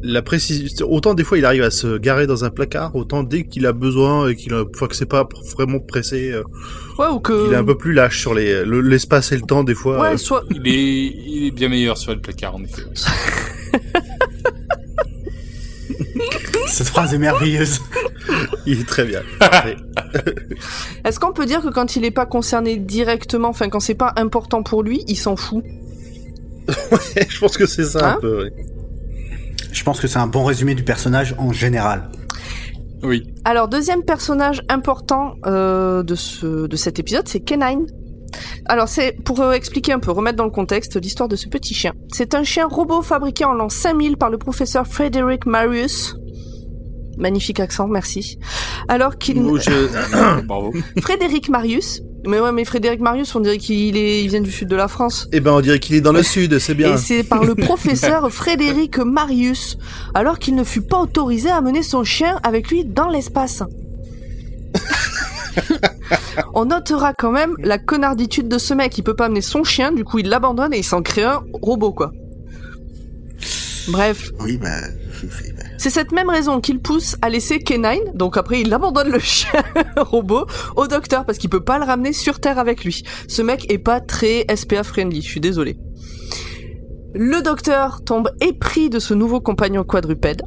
S1: La précision, autant des fois il arrive à se garer dans un placard, autant dès qu'il a besoin et qu'il a, fois que c'est pas vraiment pressé, euh,
S7: Ouais, ou que.
S1: il est un peu plus lâche sur les, le- l'espace et le temps des fois.
S7: Ouais,
S1: euh,
S7: soit.
S3: Il est, il est bien meilleur sur le placard, en effet.
S6: Cette phrase est merveilleuse.
S1: il est très bien.
S7: Est-ce qu'on peut dire que quand il est pas concerné directement, enfin quand c'est pas important pour lui, il s'en fout?
S1: Je pense que c'est ça
S7: Hein?
S1: un peu. ouais.
S6: Je pense que c'est un bon résumé du personnage en général.
S3: Oui.
S7: Alors, deuxième personnage important euh, de, ce, de cet épisode, c'est Kenine. Alors, c'est pour euh, expliquer un peu, remettre dans le contexte l'histoire de ce petit chien. C'est un chien robot fabriqué en l'an 5000 par le professeur Frederick Marius. Magnifique accent, merci. Alors qu'il...
S3: Bravo.
S7: Frédéric Marius. Mais ouais, mais Frédéric Marius, on dirait qu'il est, il vient du sud de la France.
S1: Eh ben, on dirait qu'il est dans le sud, c'est bien.
S7: Et c'est par le professeur Frédéric Marius, alors qu'il ne fut pas autorisé à mener son chien avec lui dans l'espace. On notera quand même la connarditude de ce mec. Il peut pas amener son chien, du coup il l'abandonne et il s'en crée un robot, quoi. Bref,
S6: Oui, bah.
S7: C'est cette même raison qu'il pousse à laisser Kenine, donc après il abandonne le chien robot, au docteur parce qu'il peut pas le ramener sur Terre avec lui. Ce mec est pas très SPA friendly, je suis désolé. Le docteur tombe épris de ce nouveau compagnon quadrupède.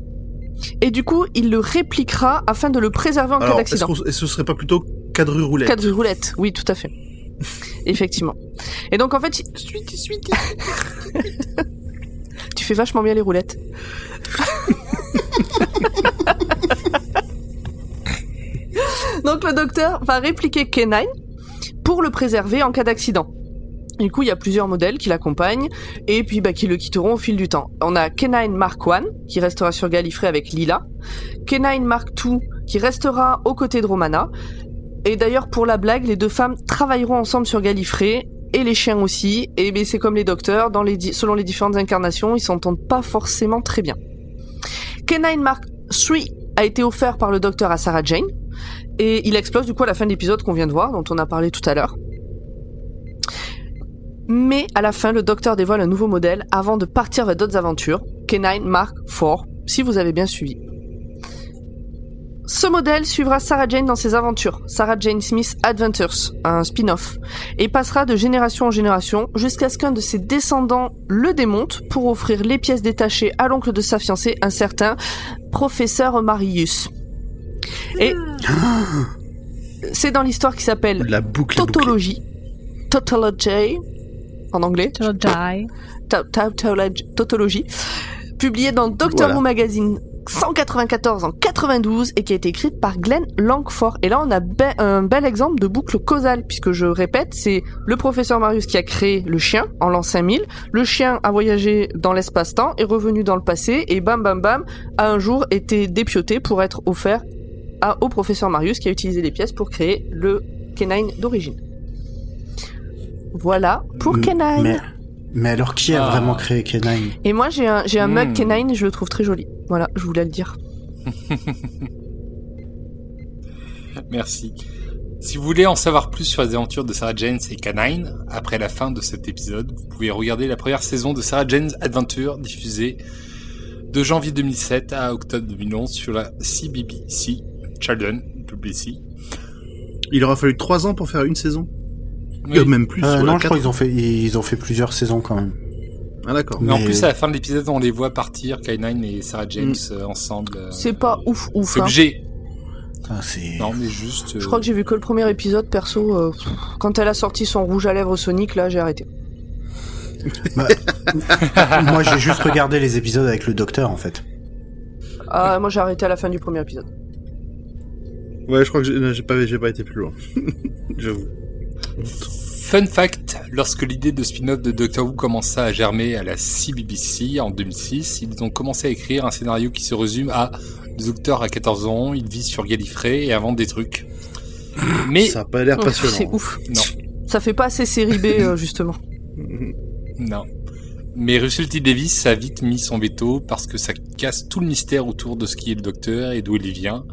S7: Et du coup, il le répliquera afin de le préserver en cas
S1: Alors,
S7: d'accident.
S1: que ce serait pas plutôt quadru roulette?
S7: Cadre roulette, oui, tout à fait. Effectivement. Et donc en fait, Sweetie, sweetie. tu fais vachement bien les roulettes. donc le docteur va répliquer Kenine pour le préserver en cas d'accident. Du coup, il y a plusieurs modèles qui l'accompagnent et puis bah, qui le quitteront au fil du temps. On a Kenine Mark I qui restera sur Gallifrey avec Lila, Kenine Mark II qui restera aux côtés de Romana. Et d'ailleurs, pour la blague, les deux femmes travailleront ensemble sur Gallifrey et les chiens aussi. Et c'est comme les docteurs, selon les différentes incarnations, ils s'entendent pas forcément très bien. Kenine Mark III a été offert par le docteur à Sarah Jane et il explose du coup à la fin de l'épisode qu'on vient de voir, dont on a parlé tout à l'heure. Mais à la fin, le docteur dévoile un nouveau modèle avant de partir vers d'autres aventures, K9 Mark IV, si vous avez bien suivi. Ce modèle suivra Sarah Jane dans ses aventures, Sarah Jane Smith Adventures, un spin-off, et passera de génération en génération jusqu'à ce qu'un de ses descendants le démonte pour offrir les pièces détachées à l'oncle de sa fiancée, un certain professeur Marius. Et c'est dans l'histoire qui s'appelle
S1: La boucle.
S7: Tautologie. Tautology. En anglais. Tautology. Tautologie. Publié dans Doctor
S1: Voilà.
S7: Who Magazine 194 en 92 et qui a été écrite par Glenn Langford. Et là, on a be- un bel exemple de boucle causale, puisque je répète, c'est le professeur Marius qui a créé le chien en l'an 5000. Le chien a voyagé dans l'espace-temps, est revenu dans le passé, et bam bam bam, a un jour été dépioté pour être offert à, au professeur Marius qui a utilisé les pièces pour créer le K9 d'origine. Voilà pour K9.
S6: Mais, alors, qui a
S3: Ah.
S6: vraiment créé K9
S7: Et moi, j'ai un, j'ai un mug. K9 et je le trouve très joli. Voilà, je voulais le dire.
S3: Merci. Si vous voulez en savoir plus sur les aventures de Sarah Jane et Canine, après la fin de cet épisode, vous pouvez regarder la première saison de Sarah Jane's Adventure diffusée de janvier 2007 à octobre 2011 sur la CBBC, Children BBC.
S1: Il aura fallu trois ans pour faire une saison?
S3: Oui.
S1: Même plus.
S6: Euh, Non, je crois qu'ils ont fait, ils ont fait plusieurs saisons quand même.
S1: Ah d'accord.
S3: Mais en plus, à la fin de l'épisode, on les voit partir, K9 et Sarah James euh, ensemble. euh,
S7: C'est pas ouf ouf.
S3: C'est
S7: hein.
S6: Ah.
S3: Non, mais juste.
S7: Je crois que j'ai vu que le premier épisode, perso. euh, pff, quand elle a sorti son rouge à lèvres Sonic, là, j'ai arrêté.
S6: Moi, j'ai juste regardé les épisodes avec le docteur en fait.
S7: Ah, moi, j'ai arrêté à la fin du premier épisode.
S1: Ouais, je crois que j'ai j'ai pas, j'ai pas été plus loin. J'avoue.
S3: Fun fact, lorsque l'idée de spin-off de Doctor Who commença à germer à la CBBC en 2006, ils ont commencé à écrire un scénario qui se résume à le Docteur a 14 ans, il vit sur Gallifrey et invente des trucs. Mais
S1: Ça a pas l'air
S7: Ouf,
S1: passionnant.
S7: C'est ouf.
S3: non,
S7: Ça fait pas assez série B, euh, justement.
S3: non. Mais Russell T Davis a vite mis son veto parce que ça casse tout le mystère autour de ce qui est le Docteur et d'où il vient.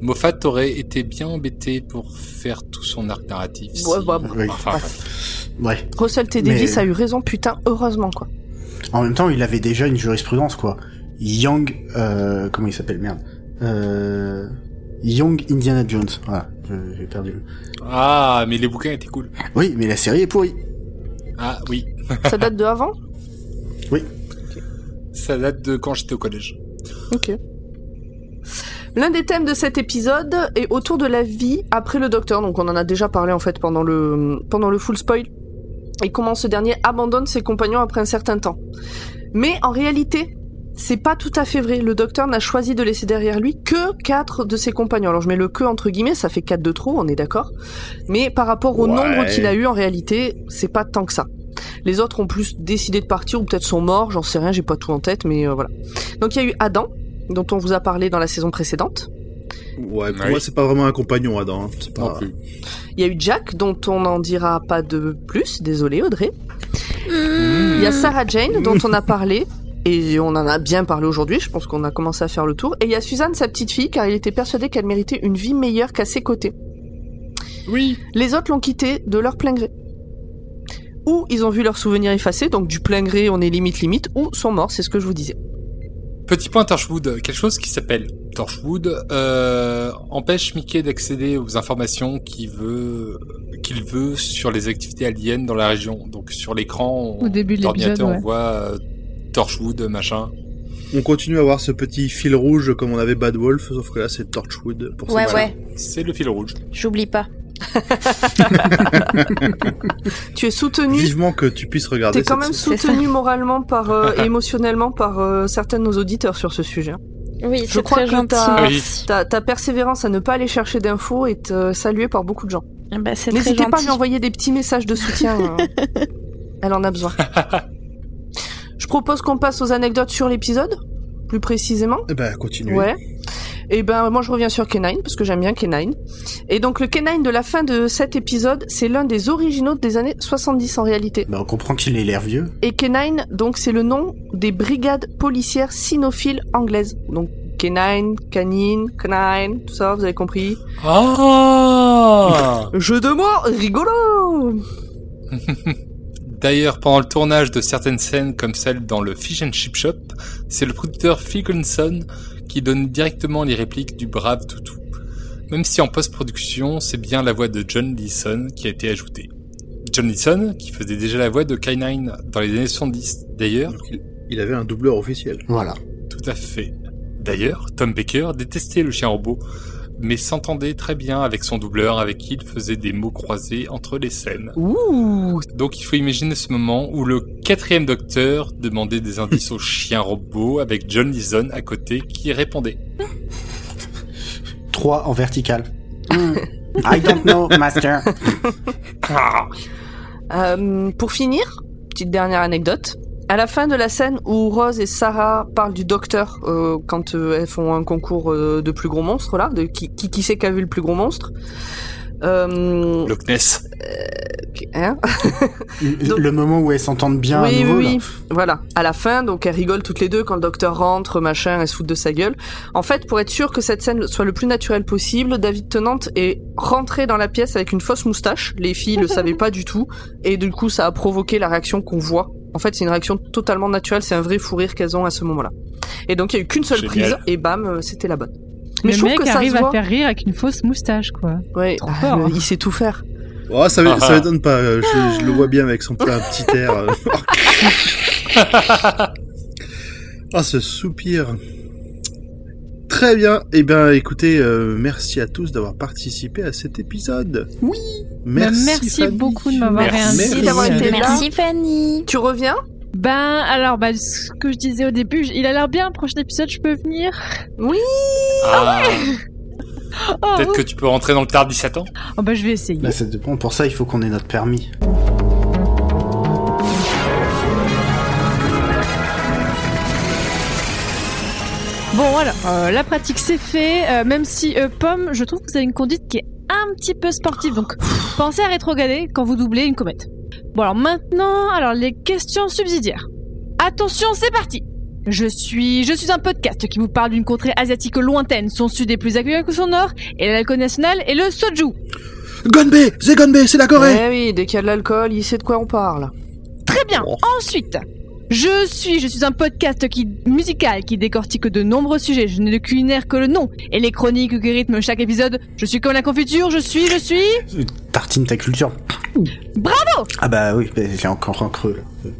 S3: Moffat aurait été bien embêté pour faire tout son arc narratif. si-
S7: Ouais, bah,
S6: Oui.
S3: Enfin.
S6: Ouais.
S7: Russell T.
S6: Mais-
S7: Davis a eu raison, putain, heureusement, quoi.
S6: En même temps, il avait déjà une jurisprudence quoi. Young, euh, comment il s'appelle merde. Euh, Young Indiana Jones. Voilà, j'ai perdu. le-
S3: Ah, mais les bouquins étaient cool.
S6: Oui, mais la série est pourrie.
S3: Ah oui,
S7: Ça date de avant?
S3: Ça date de quand j'étais au collège.
S7: Ok. L'un des thèmes de cet épisode est autour de la vie après le docteur, donc on en a déjà parlé en fait pendant le, pendant le full spoil, et comment ce dernier abandonne ses compagnons après un certain temps. Mais en réalité, c'est pas tout à fait vrai. Le docteur n'a choisi de laisser derrière lui que quatre de ses compagnons. Alors je mets le que entre guillemets, ça fait quatre de trop, on est d'accord. Mais par rapport au
S1: Ouais.
S7: nombre qu'il a eu en réalité, c'est pas tant que ça. Les autres ont plus décidé de partir ou peut-être sont morts, j'en sais rien, j'ai pas tout en tête, mais euh, voilà. Donc il y a eu Adam, dont on vous a parlé dans la saison précédente.
S1: Ouais, pour
S3: Oui.
S1: moi, c'est pas vraiment un compagnon, Adam. hein. C'est
S3: Non
S1: pas...
S3: plus.
S7: Il y a eu Jack, dont on n'en dira pas de plus, désolé Audrey. Il y a Sarah Jane, dont on a parlé, et on en a bien parlé aujourd'hui, je pense qu'on a commencé à faire le tour. Et il y a Suzanne, sa petite fille, car il était persuadé qu'elle méritait une vie meilleure qu'à ses côtés.
S3: Oui.
S7: Les autres l'ont quitté de leur plein gré. Ou ils ont vu leurs souvenirs effacés, donc du plein gré on est limite limite, ou sont morts, c'est ce que je vous disais.
S3: Petit point Torchwood, quelque chose qui s'appelle Torchwood euh, empêche Mickey d'accéder aux informations qu'il veut qu'il veut sur les activités aliens dans la région. Donc sur l'écran, on-
S4: Au début de
S3: d'ordinateur,
S4: l'épisode, ouais.
S3: on voit euh, Torchwood, machin.
S1: On continue à avoir ce petit fil rouge comme on avait Bad Wolf, sauf que là, c'est Torchwood. Pour
S5: Ouais, ouais,
S3: C'est le fil rouge.
S5: j'oublie pas.
S7: Tu es soutenu
S1: Vivement que tu puisses regarder
S7: T'es quand
S1: cette
S7: même soutenu moralement par, euh, et émotionnellement par euh, certains de nos auditeurs sur ce sujet. hein.
S5: Oui,
S7: Je
S5: c'est
S7: crois
S5: très
S7: que
S3: Oui.
S7: Ta, ta persévérance à ne pas aller chercher d'infos est euh, saluée par beaucoup de gens.
S5: Ah Bah,
S7: N'hésitez pas à lui envoyer des petits messages de soutien. euh. Elle en a besoin. Je propose qu'on passe aux anecdotes sur l'épisode, plus précisément.
S1: Eh ben, continuez.
S7: Ouais. Et ben moi je reviens sur Kenine parce que j'aime bien Kenine. Et donc le Kenine de la fin de cet épisode, c'est l'un des originaux des années 70 en réalité.
S6: Bah, on comprend qu'il ait l'air vieux.
S7: Et Kenine, donc c'est le nom des brigades policières cynophiles anglaises. Donc Kenine, Canine, Canine, tout ça, vous avez compris.
S3: Ah
S7: Jeu de mots, rigolo
S3: D'ailleurs, pendant le tournage de certaines scènes comme celle dans le Fish and Chip Shop, c'est le producteur Fickenson qui donne directement les répliques du brave toutou. Même si en post-production, c'est bien la voix de John Leeson qui a été ajoutée. John Leeson, qui faisait déjà la voix de K9 dans les années 70. D'ailleurs,
S1: il avait un doubleur officiel.
S6: Voilà.
S3: tout à fait. D'ailleurs, Tom Baker détestait le chien robot, mais s'entendait très bien avec son doubleur avec qui il faisait des mots croisés entre les scènes.
S7: Ouh
S3: Donc il faut imaginer ce moment où le quatrième docteur demandait des indices au chien robot avec John Leeson à côté qui répondait.
S6: 3 en vertical. I don't know, master.
S7: Euh, pour finir, petite dernière anecdote. À la fin de la scène où Rose et Sarah parlent du docteur euh, quand euh, elles font un concours euh, de plus gros monstres là, de qui qui, qui c'est qui a vu le plus gros monstre. Euh,
S3: Loch Ness.
S7: hein
S6: Le,
S7: Donc-
S6: le moment où elles s'entendent bien
S7: oui,
S6: à nouveau,
S7: oui,
S6: là.
S7: oui. Voilà. À la fin, donc elles rigolent toutes les deux quand le docteur rentre, machin, elles se foutent de sa gueule. En fait, pour être sûr que cette scène soit le plus naturelle possible, David Tennant est rentré dans la pièce avec une fausse moustache. Les filles le savaient pas du tout, et du coup, ça a provoqué la réaction qu'on voit. En fait, c'est une réaction totalement naturelle. C'est un vrai fou rire qu'elles ont à ce moment-là. Et donc, il y a eu qu'une seule
S3: Génial.
S7: prise, et bam, euh, c'était la bonne. Mais je
S4: le mec
S7: que ça
S4: arrive à
S7: voit.
S4: faire rire avec une fausse moustache, quoi.
S7: Ouais,
S4: Trop
S7: ah, le- il sait tout faire.
S1: Oh, ça,
S3: Ah, ah.
S1: m'étonne pas. euh, Je, je le vois bien avec son petit, un petit air. euh. Ah, ce soupir. Très bien. Eh bien, écoutez, euh, merci à tous d'avoir participé à cet épisode.
S6: Oui.
S1: Merci.
S4: Bah, merci
S1: Fanny.
S4: beaucoup de m'avoir
S3: Merci
S4: réinvité.
S7: d'avoir été là.
S5: Merci Fanny.
S7: Tu reviens?
S4: Ben, alors, bah, ce que je disais au début, il a l'air bien, prochain épisode, je peux venir
S3: Ah,
S4: Oh,
S3: Peut-être que tu peux rentrer dans le tard 17 ans.
S4: oh, bah, je vais essayer.
S6: Là, ça dépend. Pour ça, il faut qu'on ait notre permis.
S4: Bon, alors, euh, la pratique c'est fait, euh, même si, euh, Pomme, je trouve que vous avez une conduite qui est un petit peu sportive, donc pensez à rétrograder quand vous doublez une comète. Bon, alors maintenant, alors les questions subsidiaires. Attention, c'est parti je suis, je suis un podcast qui vous parle d'une contrée asiatique lointaine. Son sud est plus accueillant que son nord, et l'alcool national est le soju.
S1: Gonbe, c'est Gonbe, c'est la Corée.
S7: Eh oui, dès qu'il y a de l'alcool, il sait de quoi on parle.
S4: Très bien.
S1: Oh.
S4: Ensuite, je suis, je suis un podcast qui musical qui décortique de nombreux sujets. Je n'ai de culinaire que le nom et les chroniques qui rythment chaque épisode. Je suis comme la confiture. Je suis, je suis.
S6: Tartine ta culture.
S4: Bravo
S6: Ah bah oui, j'ai encore un creux là.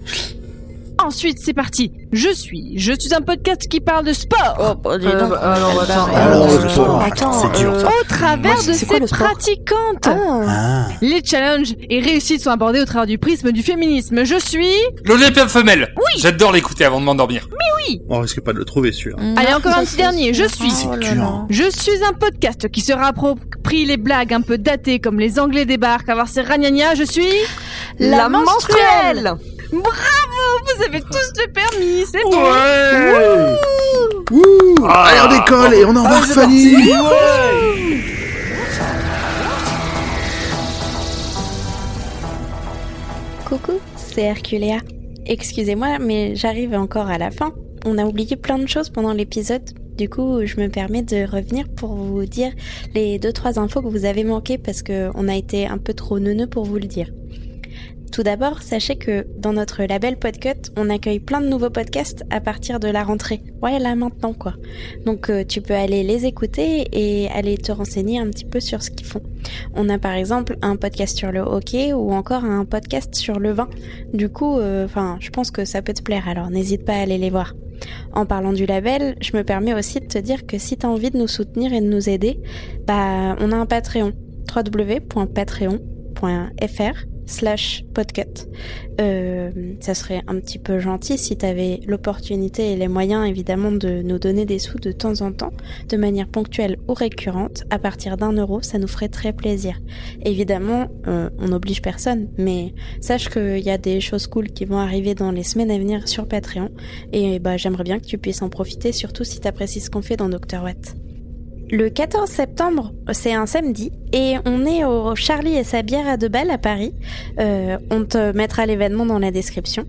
S4: Ensuite, c'est parti. Je suis, je suis un podcast qui parle de sport
S5: Oh, bon, dis
S7: Euh,
S5: donc.
S7: bah, alors, attends,
S6: alors,
S5: elle-
S6: le sport,
S5: attends,
S6: c'est dur,
S5: euh,
S6: ça.
S4: au travers
S7: moi,
S4: de ses pratiquantes.
S7: Ah.
S6: Ah.
S4: Les challenges et réussites sont abordés au travers du prisme du féminisme. Je suis.
S3: L'Olympia femelle. Oui. J'adore l'écouter avant de m'endormir.
S1: On risque pas de le trouver, celui-là.
S4: Allez,
S5: Non,
S4: encore un petit dernier. Je suis.
S6: C'est
S5: Oh
S6: dur.
S4: Je suis un podcast qui se réapproprie les blagues un peu datées comme les Anglais débarquent, avoir ses ragnagnas. Je suis.
S7: La menstruelle
S4: Vous avez tous le permis, c'est bon.
S1: Ouh, allez, on décolle et on embarque Fanny.
S5: Coucou, c'est Herculea. Excusez-moi, mais j'arrive encore à la fin. On a oublié plein de choses pendant l'épisode. Du coup, je me permets de revenir pour vous dire les deux trois infos que vous avez manquées parce que on a été un peu trop neuneux pour vous le dire. Tout d'abord, sachez que dans notre label Podcut, on accueille plein de nouveaux podcasts à partir de la rentrée. Ouais, là maintenant quoi. Donc euh, tu peux aller les écouter et aller te renseigner un petit peu sur ce qu'ils font. On a par exemple un podcast sur le hockey ou encore un podcast sur le vin. Du coup, enfin, je pense que ça peut te plaire, alors n'hésite pas à aller les voir. En parlant du label, je me permets aussi de te dire que si tu as envie de nous soutenir et de nous aider, bah on a un Patreon www.patreon.fr slash podcut. Euh, ça serait un petit peu gentil si tu avais l'opportunité et les moyens évidemment de nous donner des sous de temps en temps, de manière ponctuelle ou récurrente. À partir d'un euro, ça nous ferait très plaisir. Évidemment, euh, on n'oblige personne, mais sache qu'il y a des choses cool qui vont arriver dans les semaines à venir sur Patreon. Et bah j'aimerais bien que tu puisses en profiter, surtout si tu apprécies ce qu'on fait dans Dr. Watt. Le 14 septembre, c'est un samedi, et on est au Charlie et sa bière à deux balles à Paris. Euh, on te mettra l'événement dans la description.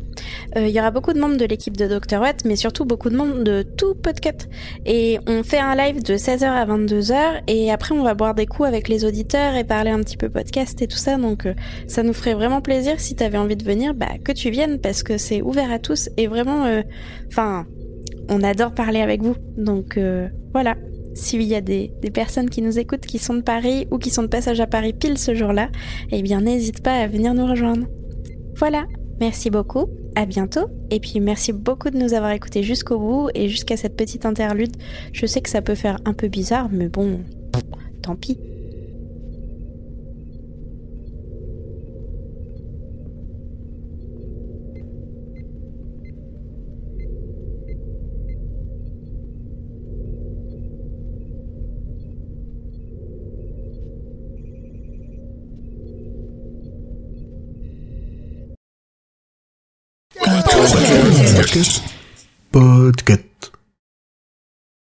S5: Euh, Il y aura beaucoup de membres de l'équipe de Dr. Watt, mais surtout beaucoup de membres de tout Podcut. Et on fait un live de 16h à 22h, et après on va boire des coups avec les auditeurs et parler un petit peu podcast et tout ça. Donc euh, ça nous ferait vraiment plaisir si t'avais envie de venir, bah que tu viennes, parce que c'est ouvert à tous, et vraiment, enfin, on adore parler avec vous. Donc voilà s'il y a des, personnes qui nous écoutent qui sont de Paris ou qui sont de passage à Paris pile ce jour-là, eh bien n'hésite pas à venir nous rejoindre. Voilà, merci beaucoup, à bientôt, et puis merci beaucoup de nous avoir écoutés jusqu'au bout et jusqu'à cette petite interlude. Je sais que ça peut faire un peu bizarre, mais bon, tant pis.
S6: Podcast.